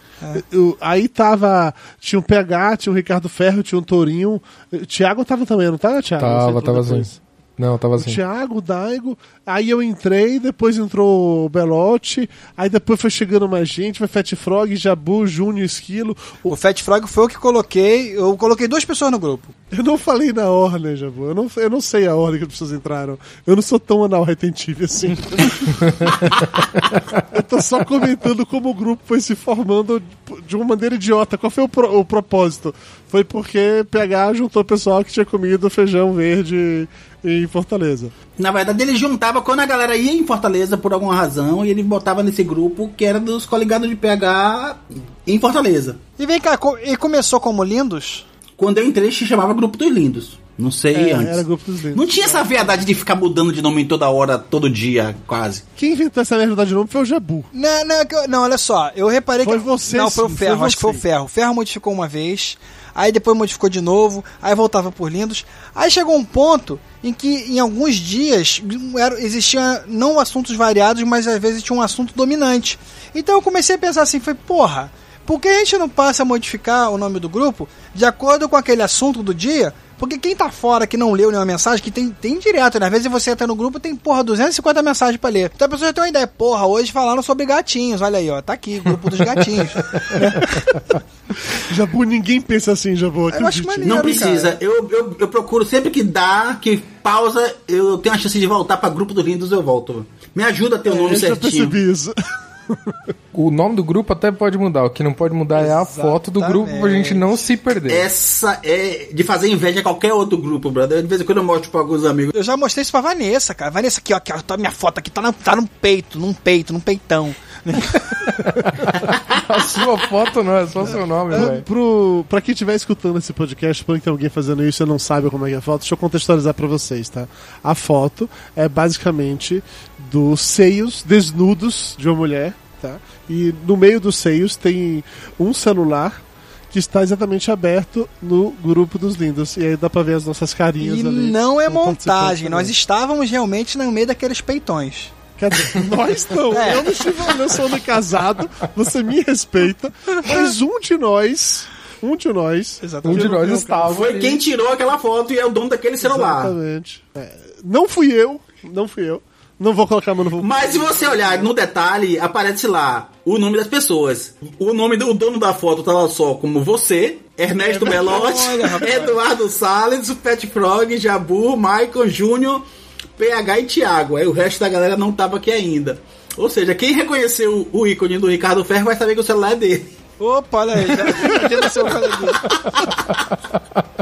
Eu- aí tava. Tinha o PH, tinha o Ricardo Ferro, tinha o Tourinho. O Thiago tava também, não tava, Thiago? Tava, tava depois. Não, tava O assim. Thiago, o Daigo. Aí eu entrei, depois entrou o Belote. Aí depois foi chegando mais gente. Foi Fat Frog, Jabu, Júnior, Esquilo. O- O Fat Frog foi o que coloquei. Eu coloquei duas pessoas no grupo. Eu não falei na ordem, Jabu. Eu não, eu não sei a ordem que as pessoas entraram. Eu não sou tão anal retentive assim. <laughs> eu tô só comentando como o grupo foi se formando de uma maneira idiota. Qual foi o, pro- o propósito? Foi porque PH juntou o pessoal que tinha comido feijão verde em Fortaleza. Na verdade, ele juntava quando a galera ia em Fortaleza por alguma razão e ele botava nesse grupo que era dos coligados de PH em Fortaleza. E vem cá, co- e começou como lindos? Quando eu entrei, se chamava Grupo dos Lindos. Não sei É, antes. era grupo dos lindos. Não tinha essa verdade de ficar mudando de nome toda hora, todo dia, quase. Quem inventou essa merda de nome foi o Jabu. Não, não, é que eu- não, olha só, eu reparei Foi que. você, Não, foi o Ferro, foi acho que foi o. Ferro. O Ferro modificou uma vez, aí depois modificou de novo, aí voltava por lindos. Aí chegou um ponto em que em alguns dias era, existia não assuntos variados, mas às vezes tinha um assunto dominante. Então eu comecei a pensar assim, foi, porra, por que a gente não passa a modificar o nome do grupo de acordo com aquele assunto do dia? Porque quem tá fora que não leu nenhuma mensagem, que tem, tem direto, né? Às vezes você entra no grupo tem, porra, 250 mensagens pra ler. Então a pessoa já tem uma ideia, porra, hoje falaram sobre gatinhos, olha aí, ó, tá aqui, grupo dos gatinhos. <laughs> Jabu, ninguém pensa assim, Jabu. Eu acho maneiro. Não precisa. Eu, eu, eu procuro sempre que dá, que pausa, eu tenho a chance de voltar pra Grupo dos Lindos, eu volto. Me ajuda a ter o É, nome eu já certinho. percebi isso. <laughs> O nome do grupo até pode mudar. O que não pode mudar é a foto do grupo pra gente não se perder. Essa é de fazer inveja a qualquer outro grupo, brother. De vez em quando eu mostro pra alguns amigos. Eu já mostrei isso pra Vanessa, cara. Vanessa, aqui, ó, aqui, ó, tá minha foto aqui, tá, na, tá no peito, num peito, num peitão. <laughs> A sua foto não, é só seu nome, É, velho. pro, pra quem estiver escutando esse podcast, por que tem alguém fazendo isso e não sabe como é que é a foto, deixa eu contextualizar pra vocês, tá? A foto é basicamente dos seios desnudos de uma mulher, tá? E no meio dos seios tem um celular que está exatamente aberto no grupo dos lindos. E aí dá pra ver as nossas carinhas E ali. não é como montagem, nós estávamos realmente no meio daqueles peitões. Quer dizer, <laughs> nós não. É. Eu não estive eu sou homem casado, você me respeita, mas um de nós. Um de nós. Um de nós estava. Foi quem tirou aquela foto e é o dono daquele celular. Exatamente. É, não fui eu, não fui eu. Não vou colocar meu novo. Mas se você olhar no detalhe, aparece lá o nome das pessoas. O nome do o dono da foto tá lá só como você, Ernesto Belotti. Eduardo Salles, o Pet Frog, Jabu, Michael, Júnior, PH e Thiago. Aí o resto da galera não tava aqui ainda. Ou seja, quem reconheceu o ícone do Ricardo Ferro vai saber que o celular é dele. Opa, olha aí, já, já o.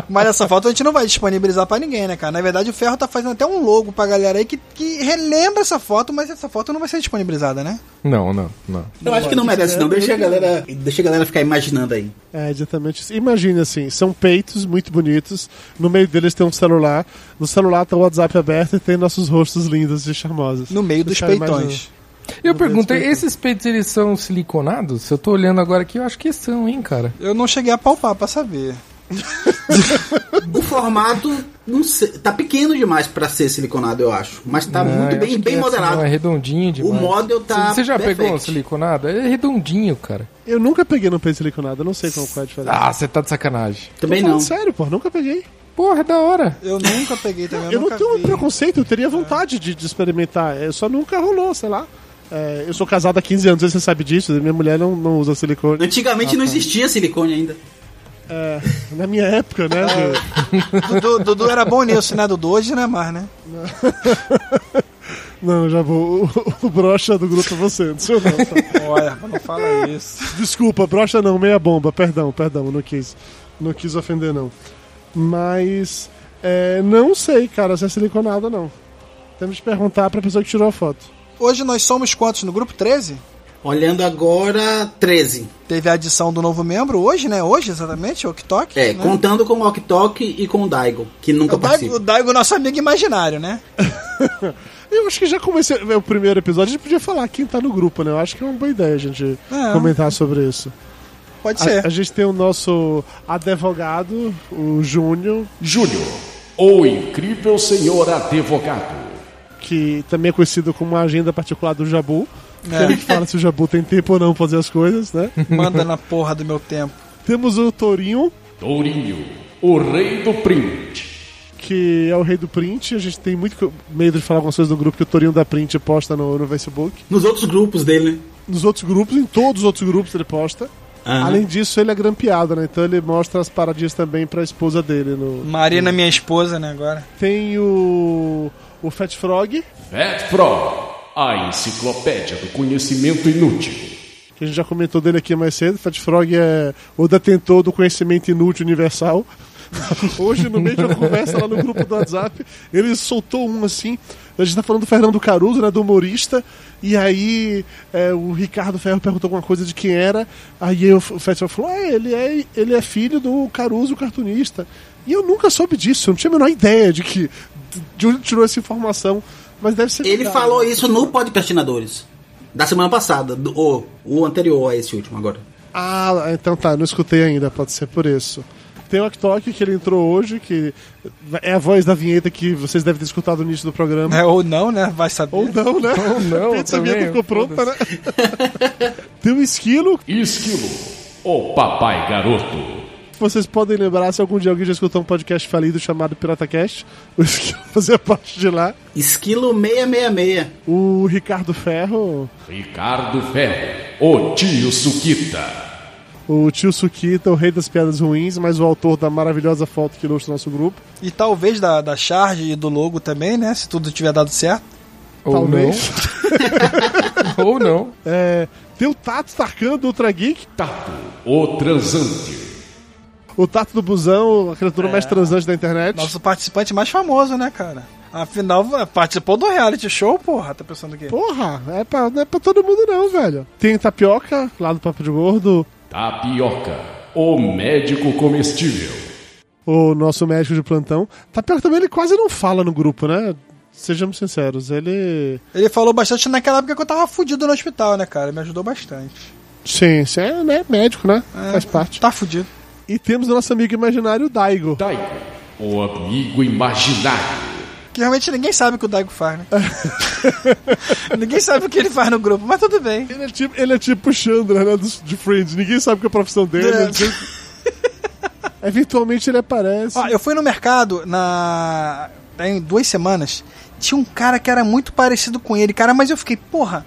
Mas essa foto a gente não vai disponibilizar pra ninguém, né, cara? Na verdade, o Ferro tá fazendo até um logo pra galera aí que, que relembra essa foto, mas essa foto não vai ser disponibilizada, né? Não, não, não. Eu acho que não merece, não. Deixa a galera, deixa a galera ficar imaginando aí. É, exatamente. isso. Imagine assim: são peitos muito bonitos. No meio deles tem um celular. No celular tá o WhatsApp aberto e tem nossos rostos lindos e charmosos. No meio dos Deixa imaginar. peitões. Eu Não perguntei, vejo esses peitos eles são siliconados? Eu tô olhando agora aqui, eu acho que são, hein, cara. Eu não cheguei a palpar pra saber. <laughs> O formato não sei, tá pequeno demais pra ser siliconado, eu acho. Mas tá Ah, muito bem, bem modelado. Assim, é redondinho o demais. model tá. Você já pegou um perfect. siliconado? É redondinho, cara. Eu nunca peguei no peito siliconado, eu não sei qual, qual é a diferença. Ah, você tá de sacanagem. Também não. Sério, pô, nunca peguei. Porra, é da hora. Eu nunca peguei também, eu, Eu não tenho vi. preconceito, eu teria vontade de, de experimentar. É, só nunca rolou, sei lá. É, eu sou casado há 15 anos, você sabe disso, minha mulher não, não usa silicone. Antigamente não existia silicone ainda. É, na minha época, né? de- Dudu, Dudu era bom nisso, né? Dudu hoje não é mais, né? <laughs> Não, já vou. O, o brocha do grupo é você, não sou não. tá? Olha, não fala isso. Desculpa, brocha não, meia bomba, perdão, perdão, não quis. Não quis ofender, não. Mas. é, não sei, cara, se é siliconado ou não. Temos que perguntar pra pessoa que tirou a foto. Hoje nós somos quantos no grupo? 13? Olhando agora, 13. Teve a adição do novo membro hoje, né? Hoje, exatamente, o Oktok. É, né? contando com o Ok e com o Daigo, que nunca o Daigo, participa. o Daigo, nosso amigo imaginário, né? <laughs> Eu acho que já comecei o primeiro episódio, a gente podia falar quem tá no grupo, né? Eu acho que é uma boa ideia a gente É. comentar sobre isso. Pode A, ser. a gente tem o nosso advogado, o Júnior, Júnior, o incrível senhor advogado. Que também é conhecido como a agenda particular do Jabu. É. Ele que fala se o Jabu tem tempo ou não pra fazer as coisas, né? <laughs> Manda na porra do meu tempo. Temos o Torinho, Tourinho, o rei do print. que é o rei do print. A gente tem muito medo de falar algumas coisas do grupo que o Torinho da print posta no, no Facebook. Nos outros grupos dele, né? Nos outros grupos, em todos os outros grupos ele posta. Aham. Além disso, ele é grampeado, né? Então ele mostra as paradinhas também pra esposa dele. No... Marina, minha esposa, né, agora. Tem o. o Fat Frog, Fat Frog, a enciclopédia do conhecimento inútil. que a gente já comentou dele aqui mais cedo. Fat Frog é o detentor do conhecimento inútil universal. <laughs> Hoje, no meio de uma conversa lá no grupo do WhatsApp, ele soltou um assim. A gente tá falando do Fernando Caruso, né? Do humorista. E aí é, o Ricardo Ferro perguntou alguma coisa de quem era. Aí o Fat Frog falou: ah, ele é, ele é filho do Caruso, o cartunista. E eu nunca soube disso, eu não tinha a menor ideia de que. De onde tirou essa informação. Mas deve ser. Ele verdade, falou isso no podcastinadores. Da semana passada, do, o, o anterior a esse último agora. Ah, então tá, não escutei ainda, pode ser por isso. Tem o Oktok que ele entrou hoje, que é a voz da vinheta que vocês devem ter escutado no início do programa. É, ou não, né? Vai saber. Ou não, né? Ou não, A vinheta também, ficou pronta, né? Tem o Esquilo, Esquilo, o papai garoto. Vocês podem lembrar se algum dia alguém já escutou um podcast falido chamado PirataCast. <laughs> O Esquilo fazia parte de lá. Esquilo 666. O Ricardo Ferro, Ricardo Ferro, o tio Suquita. o tio Sukita, o rei das piadas ruins, mas o autor da maravilhosa foto que ilustra o nosso grupo. E talvez da, da charge e do logo também, né? Se tudo tiver dado certo. Ou Talvez. não. <laughs> Ou não. É, tem o Tato Tarkan do Ultra Geek, Tato, o transante. O Tato do Busão, a criatura mais transante da internet. Nosso participante mais famoso, né, cara? Afinal, participou do reality show, porra. Tá pensando o quê? Porra, é pra, não é pra todo mundo não, velho. Tem Tapioca, lá do Papo de Gordo, Tapioca, o médico comestível. o nosso médico de plantão. Tapioca também ele quase não fala no grupo, né? Sejamos sinceros, ele... Ele falou bastante naquela época que eu tava fudido no hospital, né, cara? Me ajudou bastante. Sim, sim, é né, médico, né? É, Faz parte. Tá fudido. E temos o nosso amigo imaginário, o Daigo. Daigo, o amigo imaginário. Que realmente ninguém sabe o que o Daigo faz, né? <laughs> ninguém sabe o que ele faz no grupo, mas tudo bem. Ele é tipo, ele é tipo o Chandra, né, de Friends. Ninguém sabe que é a profissão dele. É. sempre- <laughs> Eventualmente ele aparece. Ó, eu fui no mercado na. tem duas semanas. Tinha um cara que era muito parecido com ele, cara, mas eu fiquei, porra,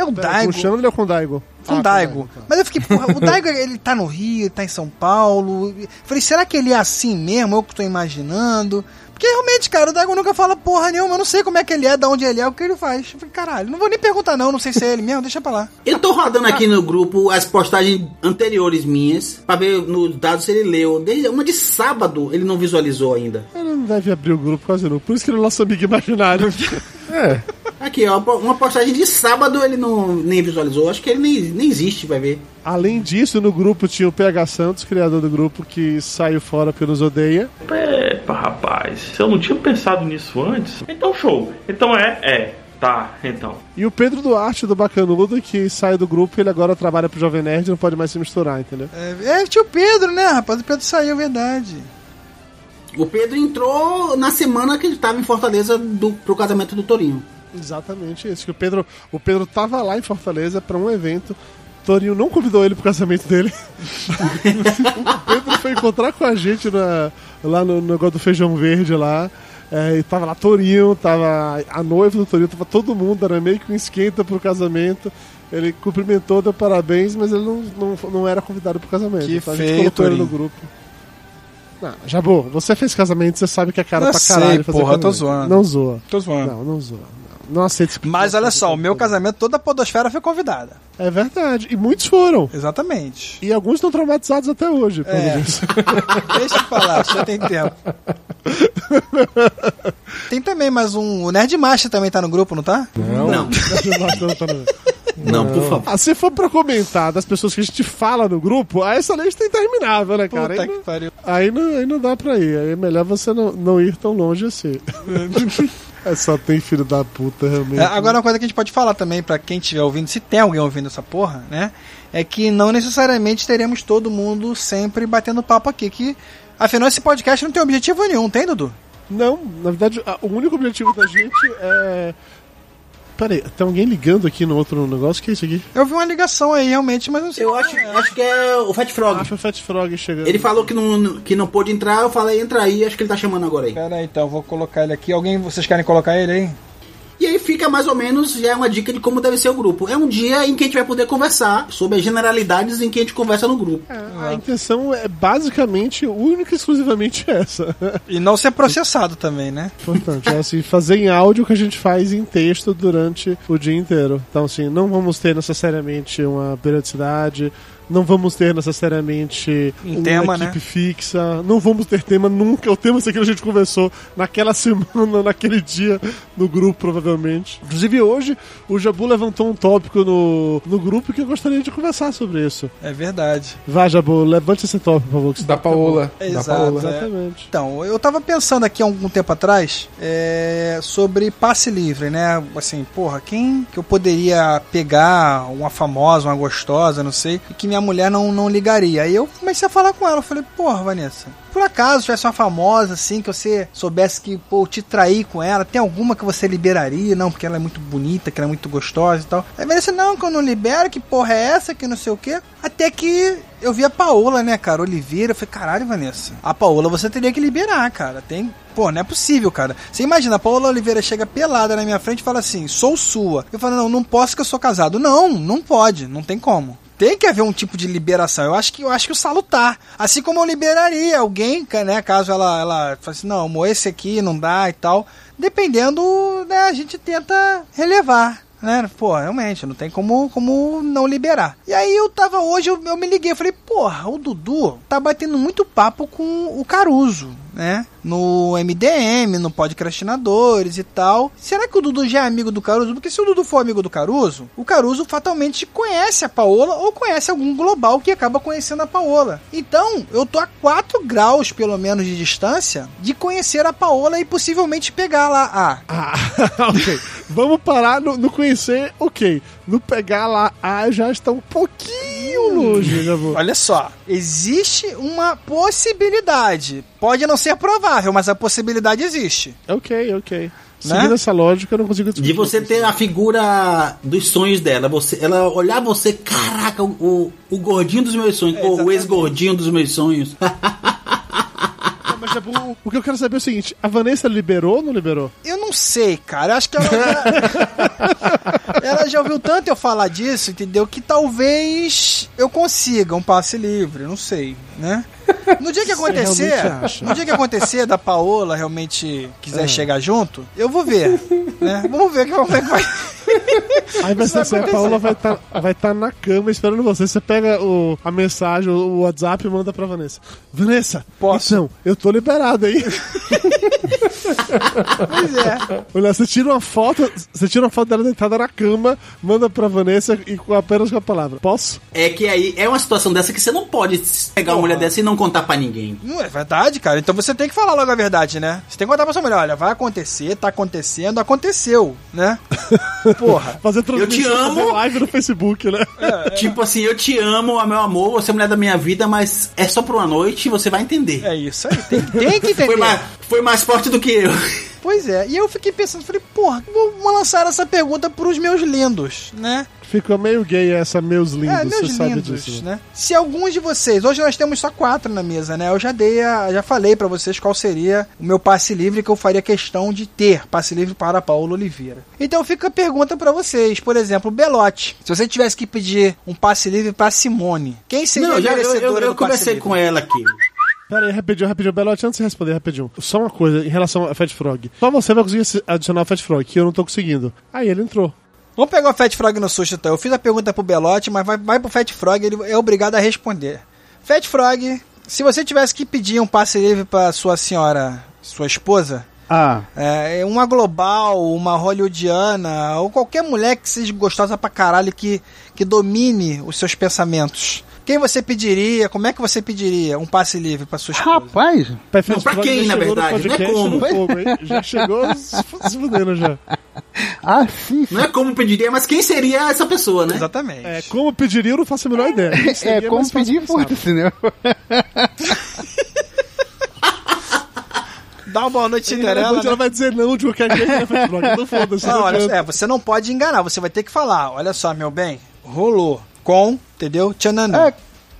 é o Pera, Daigo. Com o Chandra ou com o Daigo? Com Ah, o Daigo. tá. Mas eu fiquei, porra, o Daigo ele tá no Rio, ele tá em São Paulo. Falei, será que ele é assim mesmo? Eu que tô imaginando. Porque realmente, cara, o Daigo nunca fala porra nenhuma. Eu não sei como é que ele é, de onde ele é, o que ele faz. Eu falei, caralho, não vou nem perguntar, não. Não sei se é ele mesmo, deixa pra lá. Eu tô rodando aqui no grupo as postagens anteriores minhas pra ver nos dados se ele leu. Desde uma de sábado ele não visualizou ainda. Ele não deve abrir o grupo quase não. Por isso que ele é nosso amigo imaginário. <laughs> É. Aqui, ó, uma postagem de sábado ele não nem visualizou. Acho que ele nem, nem existe, vai ver. Além disso, no grupo tinha o PH Santos, criador do grupo, que saiu fora porque nos odeia. Epa, rapaz, se eu não tinha pensado nisso antes. Então, show. Então é, é. Tá, então. E o Pedro Duarte do Bacanudo, que sai do grupo, ele agora trabalha pro Jovem Nerd e não pode mais se misturar, entendeu? É, é tio Pedro, né, rapaz? O Pedro saiu, é verdade. O Pedro entrou na semana que ele tava em Fortaleza do, pro casamento do Torinho. Exatamente isso. Que o Pedro, o Pedro tava lá em Fortaleza pra um evento. Torinho não convidou ele pro casamento dele. <laughs> o Pedro foi encontrar com a gente na- lá no no negócio do feijão verde lá. É, e tava lá Torinho, tava a noiva do Torinho, tava todo mundo, era meio que um esquenta pro casamento. Ele cumprimentou, deu parabéns, mas ele não, não, não era convidado pro casamento. Que então a feio, gente colocou ele no Torinho. grupo. Não, Jabô, você fez casamento, você sabe que é cara Eu pra sei, caralho. fazer porra, eu tô casamento. zoando. Não zoa. Tô zoando. Não, não zoa. Não, explicação. Mas olha só, o meu casamento, toda a podosfera foi convidada. É verdade. E muitos foram. Exatamente. E alguns estão traumatizados até hoje. É. <laughs> Deixa eu falar, já tem tempo. Tem também mais um. O Nerd Master também tá no grupo, não tá? Não, Não, <laughs> não, não, não. não, por favor. Ah, se for pra comentar das pessoas que a gente fala no grupo, aí essa lista é interminável, né, cara? Puta Aí, que não, pariu. aí, não, aí não dá pra ir. Aí é melhor você não, não ir tão longe assim. <laughs> é só tem filho da puta, realmente. É, agora, uma coisa que a gente pode falar também, pra quem estiver ouvindo, se tem alguém ouvindo essa porra, né? É que não necessariamente teremos todo mundo sempre batendo papo aqui. Que, afinal, esse podcast não tem objetivo nenhum, tem, Dudu? Não, na verdade, o único objetivo da gente é. Peraí, tem alguém ligando aqui no outro negócio? que é isso aqui? Eu vi uma ligação aí, realmente, mas não sei. Eu acho, acho que é o Fat Frog. Foi o Fat Frog chegando. Ele falou que não, que não pôde entrar, eu falei, entra aí, acho que ele tá chamando agora aí. Pera aí, então, eu vou colocar ele aqui. Alguém, vocês querem colocar ele aí? E aí fica mais ou menos, já é uma dica de como deve ser o grupo. É um dia em que a gente vai poder conversar sobre as generalidades em que a gente conversa no grupo. A intenção é basicamente, única e exclusivamente essa. E não ser processado também, né? Importante. É assim, fazer em áudio o que a gente faz em texto durante o dia inteiro. Então, assim, não vamos ter necessariamente uma periodicidade. Não vamos ter necessariamente Um uma tema, né? equipe fixa. Não vamos ter tema nunca. O tema esse aqui a gente conversou naquela <laughs> semana, naquele dia, no grupo, provavelmente. Inclusive, hoje, o Jabu levantou um tópico no, no grupo que eu gostaria de conversar sobre isso. É verdade. Vai, Jabu, levante esse tópico, por favor. que Da tópico é. Paola. Da. Paola. É. Exatamente. Então, eu tava pensando aqui há algum tempo atrás é, sobre passe livre, né? Assim, porra, quem que eu poderia pegar uma famosa, uma gostosa, não sei, e que minha mulher não, não ligaria? Aí eu comecei a falar com ela, eu falei, porra, Vanessa, por acaso tivesse uma famosa assim, que você soubesse que, pô, te trair com ela, tem alguma que você liberaria? Não, porque ela é muito bonita, que ela é muito gostosa e tal. Aí a Vanessa, não, que eu não libero, que porra é essa, que não sei o quê. Até que eu vi a Paola, né, cara, Oliveira, eu falei, caralho, Vanessa, a Paola você teria que liberar, cara, tem... Pô, não é possível, cara. Você imagina, a Paola Oliveira chega pelada na minha frente e fala assim, sou sua. Eu falo, não, não posso que eu sou casado. Não, não pode, não tem como. Tem que haver um tipo de liberação. Eu acho que eu acho que o salutar. Assim como eu liberaria alguém, né? Caso ela, ela fale assim, não, esse aqui não dá e tal. Dependendo, né, a gente tenta relevar. Né? Pô, realmente, não tem como, como não liberar. E aí eu tava hoje, eu, eu me liguei, falei, porra, o Dudu tá batendo muito papo com o Caruso, né? No MDM, no Podcrastinadores e tal. Será que o Dudu já é amigo do Caruso? Porque se o Dudu for amigo do Caruso, o Caruso fatalmente conhece a Paola ou conhece algum global que acaba conhecendo a Paola. Então, eu tô a 4 graus, pelo menos, de distância de conhecer a Paola e possivelmente pegar lá a. Ah, <laughs> ok. Vamos parar no, no conhecer, ok. No pegar lá, ah, já está um pouquinho longe, vou. Olha só, existe uma possibilidade. Pode não ser provável, mas a possibilidade existe. Ok, ok. Né? Seguindo essa lógica, eu não consigo De você ter a figura dos sonhos dela, você, ela olhar você, caraca, o, o, o gordinho dos meus sonhos, ou o ex-gordinho dos meus sonhos. <laughs> Mas, Jabu, o que eu quero saber é o seguinte: a Vanessa liberou ou não liberou? Eu não sei, cara. Eu acho que ela já... <laughs> ela já ouviu tanto eu falar disso, entendeu? Que talvez eu consiga um passe livre, não sei, né? No dia que acontecer, no dia que acontecer da Paola realmente quiser É. chegar junto, eu vou ver, né? Vamos ver como é que vai. Aí vai ser assim, a vai Paola vai estar vai tá na cama esperando você. Você pega o, a mensagem, o WhatsApp e manda pra Vanessa. Vanessa, Posso? então, eu tô liberado aí. Pois é. Olha, você tira uma foto, você tira uma foto dela deitada na cama, manda pra Vanessa e com apenas com a palavra. Posso? É que aí é uma situação dessa que você não pode pegar uma mulher dessa e não contar pra ninguém. Não é verdade, cara. Então você tem que falar logo a verdade, né? Você tem que contar pra sua mulher, olha, vai acontecer, tá acontecendo, aconteceu, né? <laughs> Porra. <laughs> Fazer transmissão, amo. fazer live no Facebook, né? Tipo assim, eu te amo, meu amor, você é a mulher da minha vida, mas é só por uma noite e você vai entender. É isso aí. Tem, tem que entender. Foi mais, foi mais forte do que eu. Pois é. E eu fiquei pensando, falei, porra, vou lançar essa pergunta pros meus lindos, né? Ficou meio gay essa, meus lindos, É, meus você sabe lindos, disso. né? Se alguns de vocês, hoje nós temos só quatro na mesa, né? Eu já dei, a, já falei pra vocês qual seria o meu passe livre que eu faria questão de ter passe livre para Paulo Oliveira. Então fica a pergunta pra vocês, por exemplo, Belote. Se você tivesse que pedir um passe livre pra Simone, quem seria Não, a já, eu, merecedora eu, eu do passe conversei livre? com ela aqui. Pera aí, rapidinho, rapidinho. Belote, antes de responder, rapidinho. Só uma coisa em relação a Fat Frog. Só você vai conseguir adicionar o Fat Frog, que eu não tô conseguindo. Aí ele entrou. Vamos pegar o Fat Frog no susto então. Eu fiz a pergunta pro Belote, mas vai, vai pro Fat Frog, ele é obrigado a responder. Fat Frog, se você tivesse que pedir um passe livre pra sua senhora, sua esposa, Ah, é, uma global, uma hollywoodiana, ou qualquer mulher que seja gostosa pra caralho, que, que domine os seus pensamentos. Quem você pediria? Como é que você pediria um passe livre pra sua esposa? rapaz, Não, pra quem, na verdade? Não é como. fogo? <laughs> Já chegou se fu- se fudendo já. ah, sim, sim. Não é como pediria, mas quem seria essa pessoa, né? Exatamente. É, como pediria, eu não faço a menor ideia. É seria, como pedir foda-se, né? <laughs> Dá uma boa noite, Ela, Cinderela. ela né? vai dizer não de qualquer jeito, né? Não foda-se. Não, não olha, é, você não pode enganar, você vai ter que falar. Olha só, meu bem, rolou com, entendeu? Tchananã. É,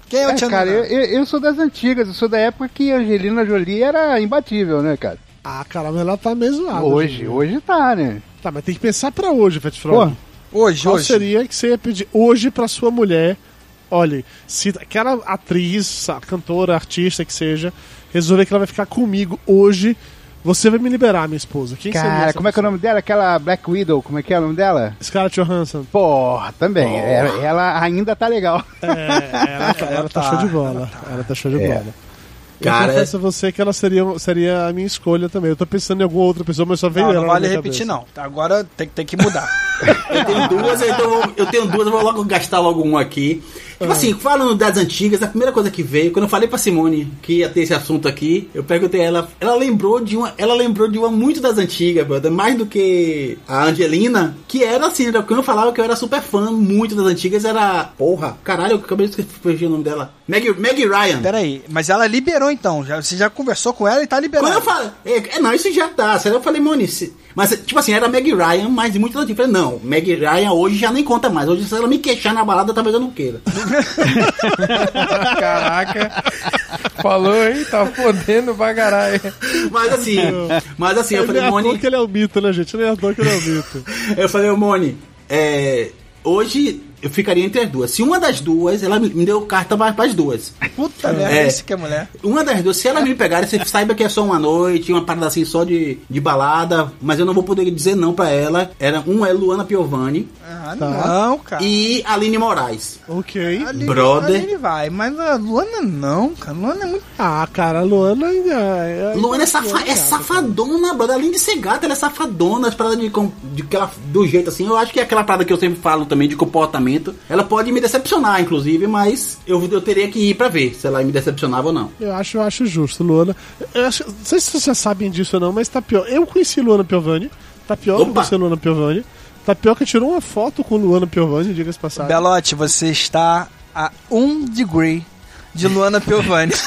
Quem é o É, Tchananã? cara, eu, eu eu sou das antigas, eu sou da época que Angelina Jolie era imbatível, né, cara? Ah, cara, mas ela tá meio zoada. hoje, gente. hoje tá, né? Tá, mas tem que pensar pra hoje, Fat Frog. Pô, Hoje, Qual hoje. seria que você ia pedir hoje pra sua mulher? Olha, se aquela atriz, cantora, artista que seja, resolver que ela vai ficar comigo hoje, você vai me liberar, minha esposa. Quem seria cara, como é que é o pessoa? nome dela? Aquela Black Widow, como é que é o nome dela? Scarlett Johansson. Porra, também. Ela, ela ainda tá legal. É, ela, tá, <laughs> ela tá show de bola. Ela tá show de É. bola. Cara, eu confesso a você que ela seria, seria a minha escolha também. Eu tô pensando em alguma outra pessoa, mas só veio Não, ela. não vale repetir, cabeça. não. Agora tem, tem que mudar. <laughs> Eu tenho duas, então eu tenho duas, eu vou logo gastar logo uma aqui. Tipo assim, falando das antigas, a primeira coisa que veio, quando eu falei pra Simone que ia ter esse assunto aqui, eu perguntei a ela, ela lembrou de uma, ela lembrou de uma muito das antigas, brother, mais do que a Angelina, que era assim, era quando eu falava que eu era super fã muito das antigas, era, porra, caralho, eu acabei de esquecer o nome dela. Meg, Meg Ryan. Peraí, mas ela liberou então. Já, você já conversou com ela e tá liberando. Quando eu falei, é, é, não, isso já tá. Eu falei, Moni, se- mas tipo assim, era Meg Ryan, mas muito antigo. Eu falei, não, Meg Ryan hoje já nem conta mais. Hoje, se ela me queixar na balada, talvez eu não queira. <laughs> Caraca. Falou, hein? Tá fodendo pra caralho. Mas assim, mas assim, eu Ele é falei, toa Moni, que ele é o mito, né, gente? Ele é que ele é o mito. eu falei, Moni, é, hoje eu ficaria entre as duas. Se uma das duas, ela me me deu carta para as duas. Puta merda, É. esse que é mulher. Uma das duas, se ela me pegar, você saiba que é só uma noite, uma parada assim só de, de balada, mas eu não vou poder dizer não pra ela. Era, um é Luana Piovani Ah, Tá. não, cara. e Aline Moraes. ok. Ali- Brother. ali ele vai, mas a Luana não, cara. Luana é muito. Ah, cara, a Luana ainda. é- Luana é, safa é safadona, brother. Além de ser gata, ela é safadona. As paradas de, de aquela, do jeito assim. Eu acho que é aquela parada que eu sempre falo também de comportamento. Ela pode me decepcionar, inclusive, mas eu, eu teria que ir pra ver se ela me decepcionava ou não. Eu acho, eu acho justo, Luana. Eu acho, não sei se vocês sabem disso ou não, mas Tapioca. Eu conheci Luana Piovani. Tapioca Opa! conheci Luana Piovani. Tapioca tirou uma foto com Luana Piovani, diga-se passagem. Belote, você está a um degree de Luana Piovani. <laughs>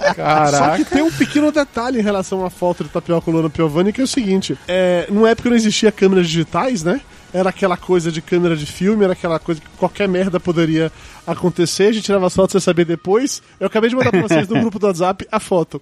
Só Caraca. que tem um pequeno detalhe em relação à foto de Tapioca com Luana Piovani, que é o seguinte: é, numa época não existia câmeras digitais, né? Era aquela coisa de câmera de filme, era aquela coisa que qualquer merda poderia acontecer. A gente tirava as fotos, você sabia depois. Eu acabei de mandar pra vocês no grupo do WhatsApp a foto.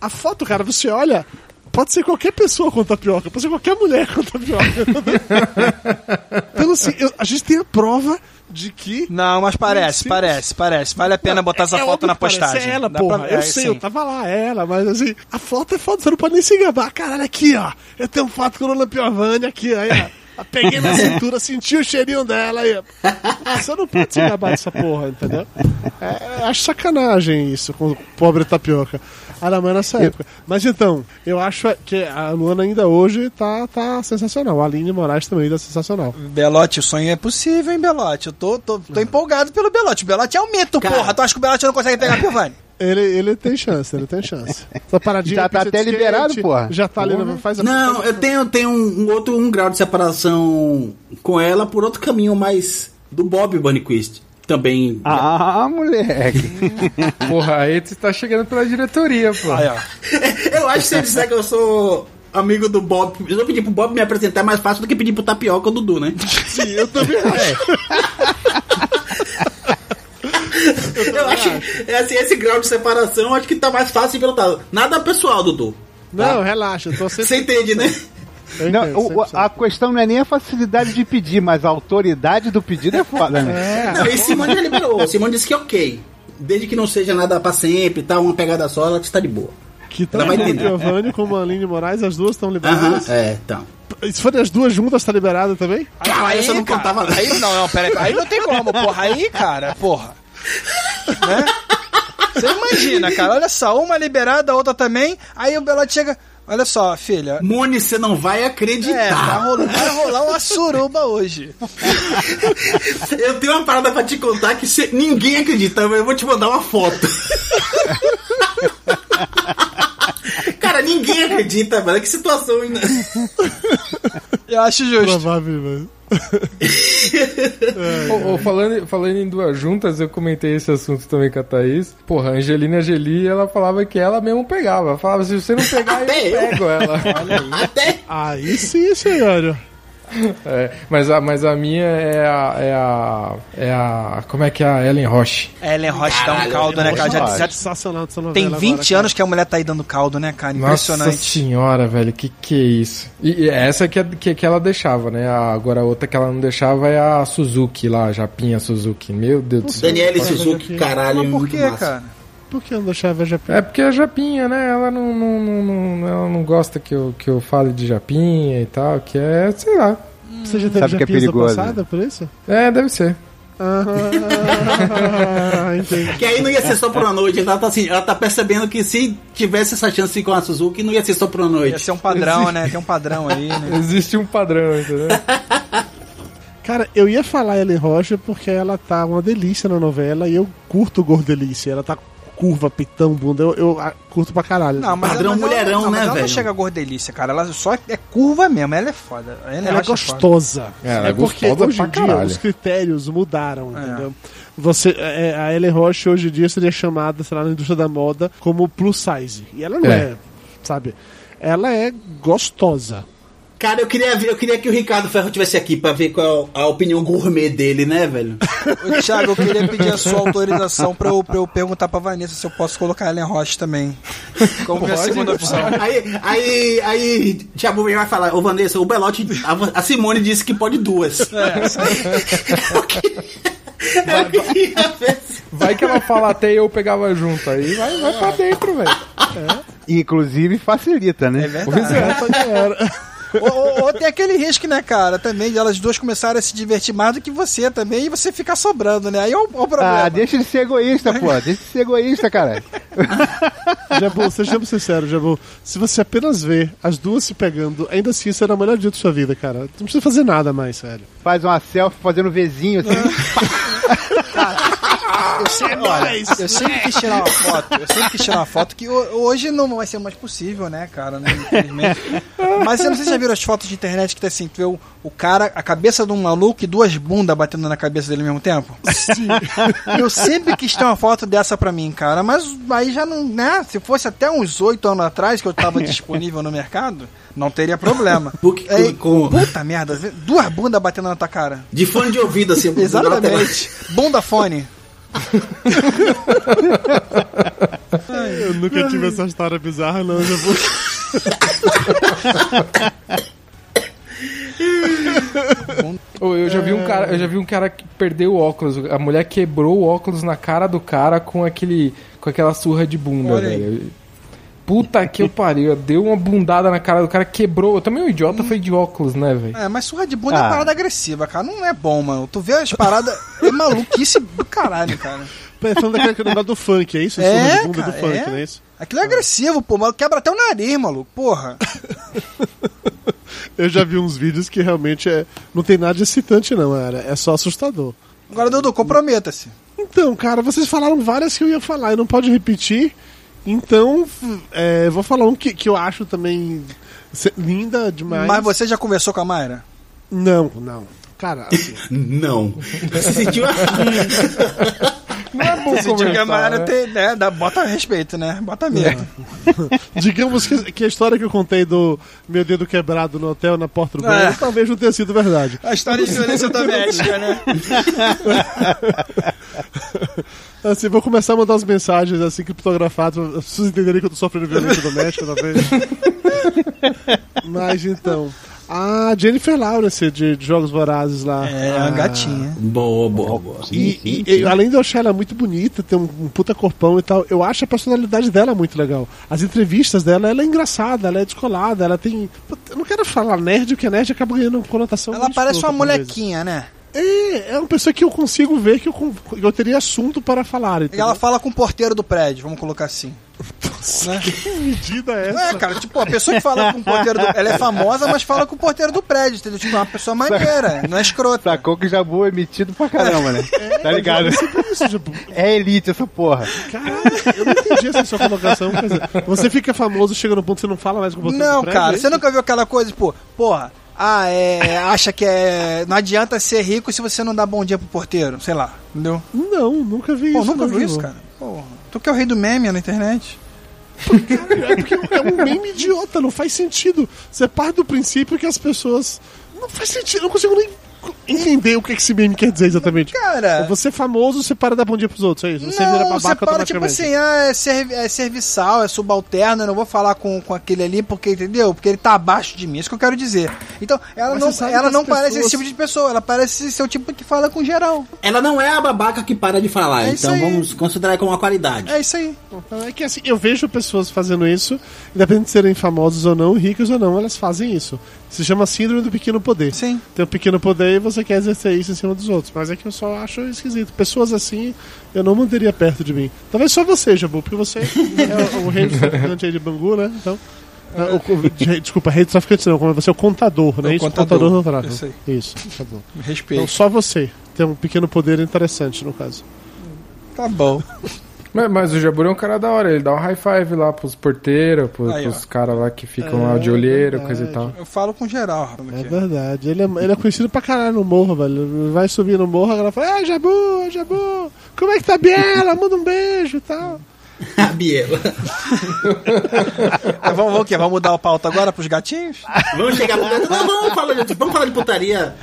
A foto, cara, você olha, pode ser qualquer pessoa com tapioca, pode ser qualquer mulher com tapioca. <laughs> então, assim, eu- a gente tem a prova de que Não, mas parece, parece, parece. Vale a pena botar essa é foto na parece, postagem. É ela, Dá porra. pra- eu é, sei, sim. eu tava lá, é ela, mas assim, a foto é foda, você não pode nem se gabar. Caralho, aqui, ó. Eu tenho foto com a Lula Piovani aqui, aí, ó. Peguei na cintura, senti o cheirinho dela. Ah, Você não pode se gabar dessa porra, entendeu? É, acho sacanagem isso com o pobre tapioca. Era mais nessa época. Mas então, eu acho que a Luana ainda hoje tá, tá sensacional. A Aline Moraes também tá sensacional. Belote, o sonho é possível, hein, Belote? Eu tô, tô, tô empolgado pelo Belote. O Belote é um mito, Cara. porra. Tu acha que o Belote não consegue pegar a Piovani? Ele, ele tem chance, ele tem chance. <laughs> Essa paradinha Já tá até liberado, porra. Já tá ali, Porra. faz a Não, eu tenho, tenho um, um outro um grau de separação com ela por outro caminho mais do Bob Bunnyquist. Também. Ah, moleque. <laughs> Porra, aí você tá chegando pela diretoria, pô. Aí, ó. <laughs> Eu acho que se eu disser que eu sou amigo do Bob, se eu pedir pro Bob me apresentar é mais fácil do que pedir pro Tapioca ou Dudu, né? Sim, eu também acho. Eu acho que é assim, esse grau de separação eu acho que tá mais fácil pelo tal. Nada pessoal, Dudu. Não, relaxa, eu tô sempre. Você entende, né? eu Não, o- o- 100%. a questão não é nem a facilidade de pedir, mas a autoridade do pedido é foda, né? Não, e Simone já liberou. Simone disse que é ok. Desde que não seja nada pra sempre e tal, uma pegada só, ela está de boa. Que Ela vai tanto o entender. Giovanni como a Aline Moraes, as duas estão Aham, liberadas. é, então. Se forem as duas juntas, tá liberado também? Essa eu não cara, contava não. Aí não, não, pera aí. Aí não tem como, porra. Aí, cara, porra. Né? Você imagina, cara. Olha só, uma liberada, a outra também. Aí o Belote chega. Olha só, filha. Mone, você não vai É, acreditar. tá rolando, vai rolar uma suruba hoje. <laughs> Eu tenho uma parada pra te contar que cê- ninguém acredita, mas eu vou te mandar uma foto. <laughs> Ninguém acredita, mano. Que situação. ainda- Eu acho justo. Provavelmente. <laughs> Ô, ô, falando, falando em duas juntas, eu comentei esse assunto também com a Thaís. Porra, a Angelina Jolie, ela falava que ela mesmo pegava. Ela falava, se você não pegar, Até eu eu. pego ela. Até. Aí sim, senhor. É, mas, a, mas a minha é a, é a. É a. Como é que é a Ellen Roche? Ellen Roche dá um caldo, né, cara? Já, já Sensacional novela tem agora, 20 cara. anos que a mulher tá aí dando caldo, né, cara? Nossa Impressionante. senhora, velho, que que é isso? E, e essa que, é- que, que ela deixava, né? A- agora a outra que ela não deixava é a Suzuki lá, a Japinha Suzuki. Meu Deus do céu. Daniele Suzuki, caralho. Mas por massa. cara? Por que não deixava já É porque a Japinha, né? Ela não, não, não, não- ela não gosta que eu, que eu fale de Japinha e tal, que é, sei lá. Você já teve Sabe que é perigoso, passada por isso? É, deve ser. Ah, <laughs> entendi. Que aí não ia ser só por uma noite. Ela tá, assim, ela tá percebendo que se tivesse essa chance com a Suzuki, não ia ser só por uma Ia noite. ser um padrão, né? Tem um padrão aí, né? <laughs> Existe um padrão, entendeu? <laughs> Cara, eu ia falar Ellen Rocha porque ela tá uma delícia na novela e eu curto gordelícia. Ela tá curva, peitão, bunda. Eu, eu ah, curto pra caralho. Não, mas Padrão mas mulherão, não, mas né, ela velho? não chega a gordelícia, cara. Ela só é curva mesmo. Ela é foda. Ela, ela é Roche foda. gostosa. É, ela é porque gostosa hoje em dia caralho. os critérios mudaram, É. entendeu? Você, é, a Ellen Roche hoje em dia seria chamada, sei lá, na indústria da moda como plus size. E ela não é, É. sabe? Ela é gostosa. Cara, eu queria, ver- eu queria que o Ricardo Ferro tivesse aqui pra ver qual é a opinião gourmet dele, né, velho? Ô, Thiago, eu queria pedir a sua autorização pra eu, pra eu perguntar pra Vanessa se eu posso colocar ela em Roche também. Como minha segunda opção. Aí, aí, aí, Thiago vai falar, ô Vanessa, o Belote, a, a Simone disse que pode duas. <laughs> eu queria, eu queria ver Vai que ela fala até eu pegava junto. Aí vai, vai pra dentro, velho. Inclusive facilita, né? É verdade. ou, <laughs> ou- ou tem aquele risco, né, cara, também de elas duas começarem a se divertir mais do que você também e você ficar sobrando, né? Aí é o, é o problema. Ah, deixa de ser egoísta, pô. Deixa de ser egoísta, cara. <laughs> Jabu, sejamos sinceros, Jabu. Se você apenas vê as duas se pegando, ainda assim será o melhor dia da sua vida, cara. Não precisa fazer nada mais, sério. Faz uma selfie fazendo Vzinho assim. <laughs> Eu sempre, olha, eu sempre quis tirar uma foto. Eu sempre quis tirar uma foto que ho- hoje não vai ser mais possível, né, cara? Né, infelizmente. Mas eu não sei se já viram as fotos de internet que tá assim, tu vê o, o cara, a cabeça de um maluco e duas bundas batendo na cabeça dele ao mesmo tempo. Sim. <laughs> Eu sempre quis ter uma foto dessa pra mim, cara. Mas aí já não, né? Se fosse até uns oito anos atrás que eu tava <laughs> disponível no mercado, não teria problema. <laughs> Porque- Aí, com- Puta merda, duas bundas batendo na tua cara. De fone de ouvido, assim. Exatamente. Bunda fone. Eu nunca tive essa história bizarra, não, Jabu. Ô, Eu já vi um cara, eu já vi um cara que perdeu o óculos. A mulher quebrou o óculos na cara do cara com aquele, com aquela surra de bunda, Olha aí. velho. Puta que eu pariu, deu uma bundada na cara do cara, quebrou. Também o idiota foi de óculos, né, velho? É, mas surra de bunda é Ah. parada agressiva, cara. Não é bom, mano. Tu vê as paradas. É maluquice do caralho, cara. É falando daquele negócio do funk, é isso? É, Surra de bunda cara, do funk, é. não é isso? Aquilo é agressivo, pô, mas quebra até o nariz, maluco. Porra. <laughs> Eu já vi uns vídeos que realmente é, não tem nada de excitante, não, era. É só assustador. Agora, Dudu, comprometa-se. Então, cara, vocês falaram várias que eu ia falar e não pode repetir. Então, é, vou falar um que, que eu acho também linda demais. Mas você já conversou com a Mayra? Não, não. Cara, assim, <laughs> Não. Você sentiu. <laughs> Não é bom Você sentiu que a conversar, Mayra né? tem, né? Dá, bota respeito, né? Bota mesmo. <laughs> digamos que, que a história que eu contei do meu dedo quebrado no hotel na porta do banheiro É. talvez não tenha sido verdade. A história de violência doméstica, né? <laughs> Assim, vou começar a mandar as mensagens assim criptografadas pra vocês entenderem que eu tô sofrendo violência doméstica, talvez. <laughs> Mas então. A Jennifer Lawrence de, de Jogos Vorazes lá. É, a uma gatinha. Boa, boa, boa. E, e- e, além de eu achar ela muito bonita, ter um, um puta corpão e tal, eu acho a personalidade dela muito legal. As entrevistas dela, ela é engraçada, ela é descolada, ela tem. Eu não quero falar nerd, porque nerd acaba ganhando uma conotação. Ela muito parece uma molequinha, né? É, é uma pessoa que eu consigo ver que eu, eu teria assunto para falar. E entendeu? ela fala com o porteiro do prédio, vamos colocar assim. Né? Que medida é Não essa? é, cara, tipo, a pessoa que fala com o porteiro do... Ela é famosa, mas fala com o porteiro do prédio, entendeu? Tipo, é uma pessoa maneira, não é escrota. Sacou que Jabu é metido pra caramba, né? <laughs> tá ligado? Isso, tipo, É elite essa porra. Caralho, eu não entendi essa sua colocação. você fica famoso, chega no ponto que você não fala mais com o porteiro Não, do prédio, cara, é você nunca viu aquela coisa, tipo, porra, ah, é. Acha que é. Não adianta ser rico se você não dá bom dia pro porteiro, sei lá, entendeu? Não, nunca vi Pô, isso. nunca não, viu isso, cara? Porra. Tu que é o rei do meme na internet. É porque é um meme idiota, não faz sentido. Você parte do princípio que as pessoas. Não faz sentido, eu não consigo nem entender o que esse meme quer dizer exatamente. Cara. Você é famoso, você para de dar bom dia pros outros, é isso? Você não, vira você babaca para tipo assim, ah, é, servi- é serviçal, é subalterno, eu não vou falar com, com aquele ali porque, entendeu? Porque ele tá abaixo de mim, é isso que eu quero dizer. Então, ela Mas não, ela não as parece pessoas- esse tipo de pessoa, ela parece ser o tipo que fala com geral. Ela não é a babaca que para de falar, É então vamos considerar como uma qualidade. É isso aí. É que assim, eu vejo pessoas fazendo isso, independente de serem famosos ou não, ricos ou não, elas fazem isso. Se chama síndrome do pequeno poder. Sim. Tem um pequeno poder e você quer exercer isso em cima dos outros. Mas é que eu só acho esquisito. Pessoas assim, eu não mandaria perto de mim. Talvez só você, Jabu, porque você é o, o rei do traficante aí de Bangu, né? Então. é, o- o- de- desculpa, rei do traficante não, como você é o contador, né? É o isso, contador. do tráfico. Isso tá bom. Me respeito. Então só você tem um pequeno poder interessante, no caso. Tá bom. Mas, mas o Jabur é um cara da hora, ele dá um high five lá pros porteiros, pros, Aí, pros caras lá que ficam lá É de olheiro, verdade. coisa e tal. Eu falo com geral, rapaz. É aqui. verdade. Ele é, ele é conhecido pra caralho no morro, velho. Vai subir no morro, a galera fala, ah, Jabu, Jabu, como é que tá a Biela? Manda um beijo e tal. <laughs> A Biela. <laughs> Ah, vamos, vamos o quê? Vamos mudar o pauta agora pros gatinhos? Vamos chegar no. Não, vamos falar de, vamos falar de putaria.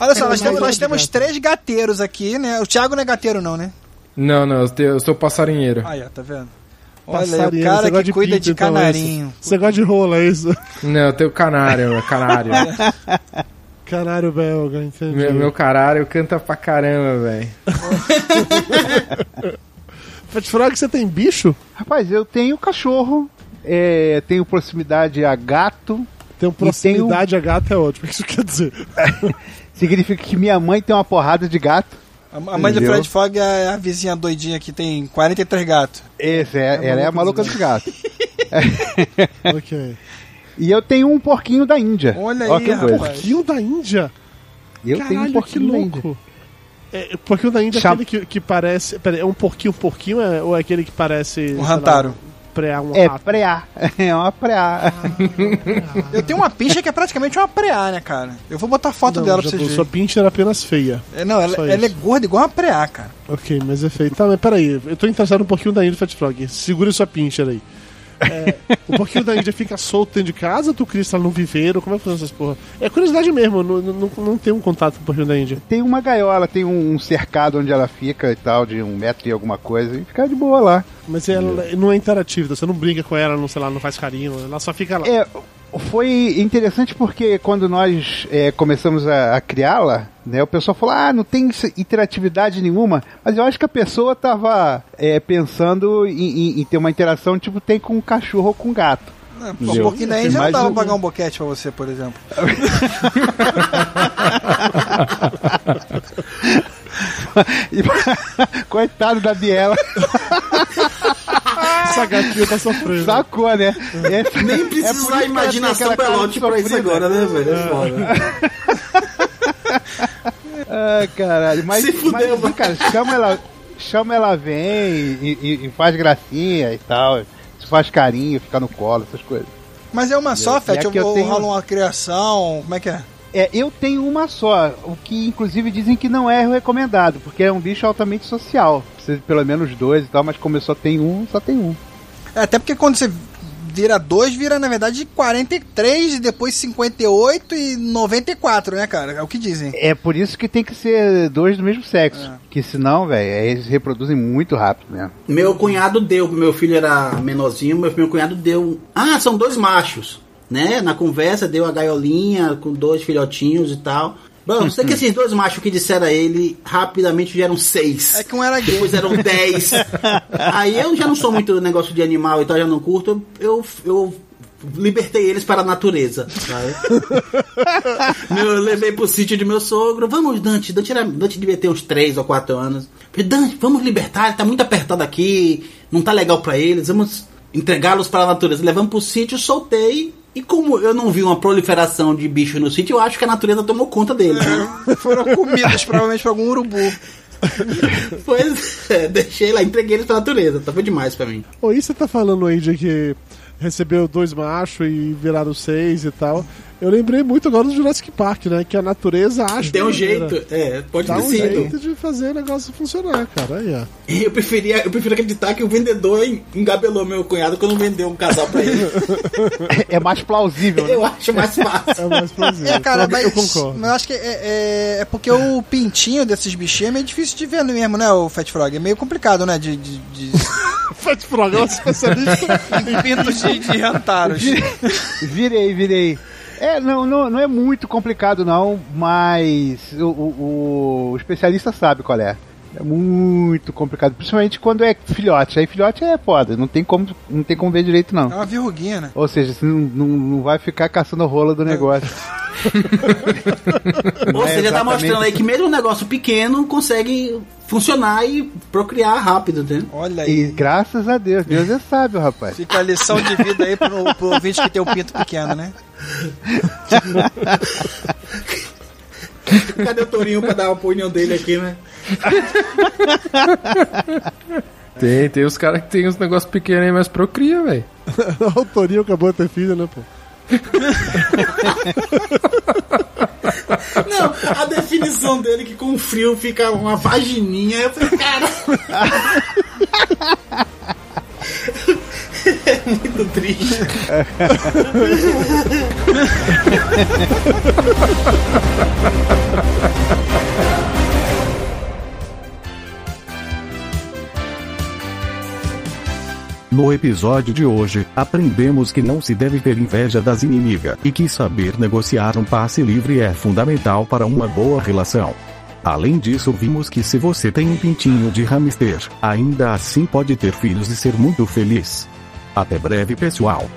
Olha só, nós É, temos, mas- nós temos três gateiros aqui, né? O Thiago não é gateiro, não, né? Não, não, eu, te- eu sou passarinheiro. Aí, ó, tá vendo? Olha o Passarinho, cara você gosta que cuida pinto, de então, é canarinho. Você gosta de rola, é isso? Não, eu tenho canário, é canário. <laughs> Canário belga, entendi. meu, meu canário canta pra caramba, velho. <laughs> Pode falar que você tem bicho? Rapaz, eu tenho cachorro, é, tenho proximidade a gato. Tem proximidade a gato é ótimo. O que isso quer dizer? <laughs> Significa que minha mãe tem uma porrada de gato. A mãe de Entendeu? Fred Fogg é a vizinha doidinha que tem 43 gatos. Esse é, ela é a maluca dos gatos. <laughs> ok. E eu tenho um porquinho da Índia. Olha Ó aí, que rapaz. Porquinho da Índia. Eu tenho um Caralho, que porquinho da Índia. louco. É, porquinho da Índia é Cham- aquele que, que parece. Pera, é um porquinho, porquinho é- ou é aquele que parece. Um lá, rantaro. Preá, um É preá. É uma preá. <laughs> Eu tenho uma pincha que é praticamente uma preá, né, cara? Eu vou botar foto Não, dela pra vocês Sua verem. pincha era apenas feia. É, não, ela, ela é gorda igual uma preá, cara. Ok, mas é feio. Tá, mas peraí, eu tô interessado no porquinho da Índia Fat Frog. Segure sua pincher aí. É, o porquinho da Índia fica solto dentro de casa tu cria ela no viveiro? Como é que funciona essas porra? É curiosidade mesmo, não, não, não tenho um contato com o porquinho da Índia. Tem uma gaiola, tem um cercado onde ela fica e tal, de um metro e alguma coisa, e fica de boa lá. Mas ela não é interativa, você não brinca com ela, não, sei lá, não faz carinho, ela só fica lá. É, foi interessante porque quando nós é, começamos a, a criá-la, né, o pessoal falou, ah, não tem interatividade nenhuma, mas eu acho que a pessoa tava é, pensando em, em- em ter uma interação tipo tem com um cachorro ou com um gato. É, pô, um pouquinho da Tem Índia não dava um- pagar um boquete pra você, por exemplo. <laughs> <laughs> Coitado da Biela. <laughs> Essa gatinha tá sofrendo. Sacou, né? É- Nem é precisa tem imaginação cara pelote pra isso sofrida. agora, né, velho? É foda. <laughs> Ah, caralho. Mas, Se fudeu, mas cara, chama ela, chama ela vem e, e- e faz gracinha e tal. Se faz carinho, fica no colo, essas coisas. Mas é uma só, Fete? aqui eu Ou tenho- rola uma criação? Como é que é? É, eu tenho uma só, o que inclusive dizem que não é recomendado, porque é um bicho altamente social. Precisa de pelo menos dois e tal, mas como eu só tenho um, só tem um. É, até porque quando você vira dois, vira na verdade 43 e depois 58 e 94, né, cara? É o que dizem. É por isso que tem que ser dois do mesmo sexo. Que senão, velho, eles reproduzem muito rápido mesmo. Meu cunhado deu, meu filho era menorzinho, meu, meu cunhado deu. Ah, são dois machos, né? Na conversa deu a gaiolinha com dois filhotinhos e tal. Bom, sei que <laughs> esses dois machos que disseram a ele rapidamente já eram seis. É que um era gay. Depois eram dez. <laughs> Aí eu já não sou muito negócio de animal e tal, já não curto. Eu, eu libertei eles para a natureza. <laughs> eu levei pro sítio de meu sogro. Vamos, Dante. Dante, era, Dante devia ter uns 3 ou 4 anos. Falei, Dante, vamos libertar. Ele tá muito apertado aqui. Não tá legal para eles. Vamos entregá-los para a natureza. Levamos pro sítio, soltei. E como eu não vi uma proliferação de bicho no sítio, eu acho que a natureza tomou conta deles. né? Foram comidos provavelmente por algum urubu. <laughs> Pois é, deixei lá, entreguei eles pra natureza. Tava demais pra mim. Ô, e você tá falando aí de que recebeu dois machos e viraram seis e tal. Eu lembrei muito agora do Jurassic Park, né? Que a natureza acha. Tem um jeito, é, pode Dá ter um sido. jeito de fazer o negócio funcionar, cara. Aí, ó. Eu preferia, eu prefiro acreditar que o vendedor engabelou meu cunhado quando vendeu um casal pra ele. <laughs> É mais plausível, né? Eu acho mais fácil. É mais plausível. É, cara, Eu- mas eu concordo. mas eu acho que é, é, é porque o pintinho desses bichinhos é meio difícil de ver mesmo, né, o Fat Frog? É meio complicado, né, de... de, de... Faz programa especialista. pintos de, de rantaros. Virei, virei. É, não, não, não é muito complicado não, mas o, o, o especialista sabe qual é. É muito complicado, principalmente quando é filhote. Aí filhote é foda, não tem como, não tem como ver direito não. É uma verruguinha, né? Ou seja, você não, não, não vai ficar caçando a rola do negócio. <laughs> Ou é seja, tá exatamente- mostrando aí que mesmo um negócio pequeno consegue funcionar e procriar rápido, né? Olha E aí. graças a Deus, Deus é sábio, rapaz. Fica a lição de vida aí pro, pro ouvinte que tem o pinto pequeno, né? <laughs> Cadê o Torinho pra dar a opinião dele aqui, né? Tem, tem os caras que tem uns negócios pequenos aí, mas procria, velho. <laughs> o Torinho acabou de ter filho, né, pô? Não, a definição dele que com frio fica uma vagininha. Eu falei, cara. <laughs> é muito triste. No episódio de hoje, aprendemos que não se deve ter inveja das inimigas e que saber negociar um passe livre é fundamental para uma boa relação. Além disso, vimos que se você tem um pintinho de hamster, ainda assim pode ter filhos e ser muito feliz. Até breve, pessoal.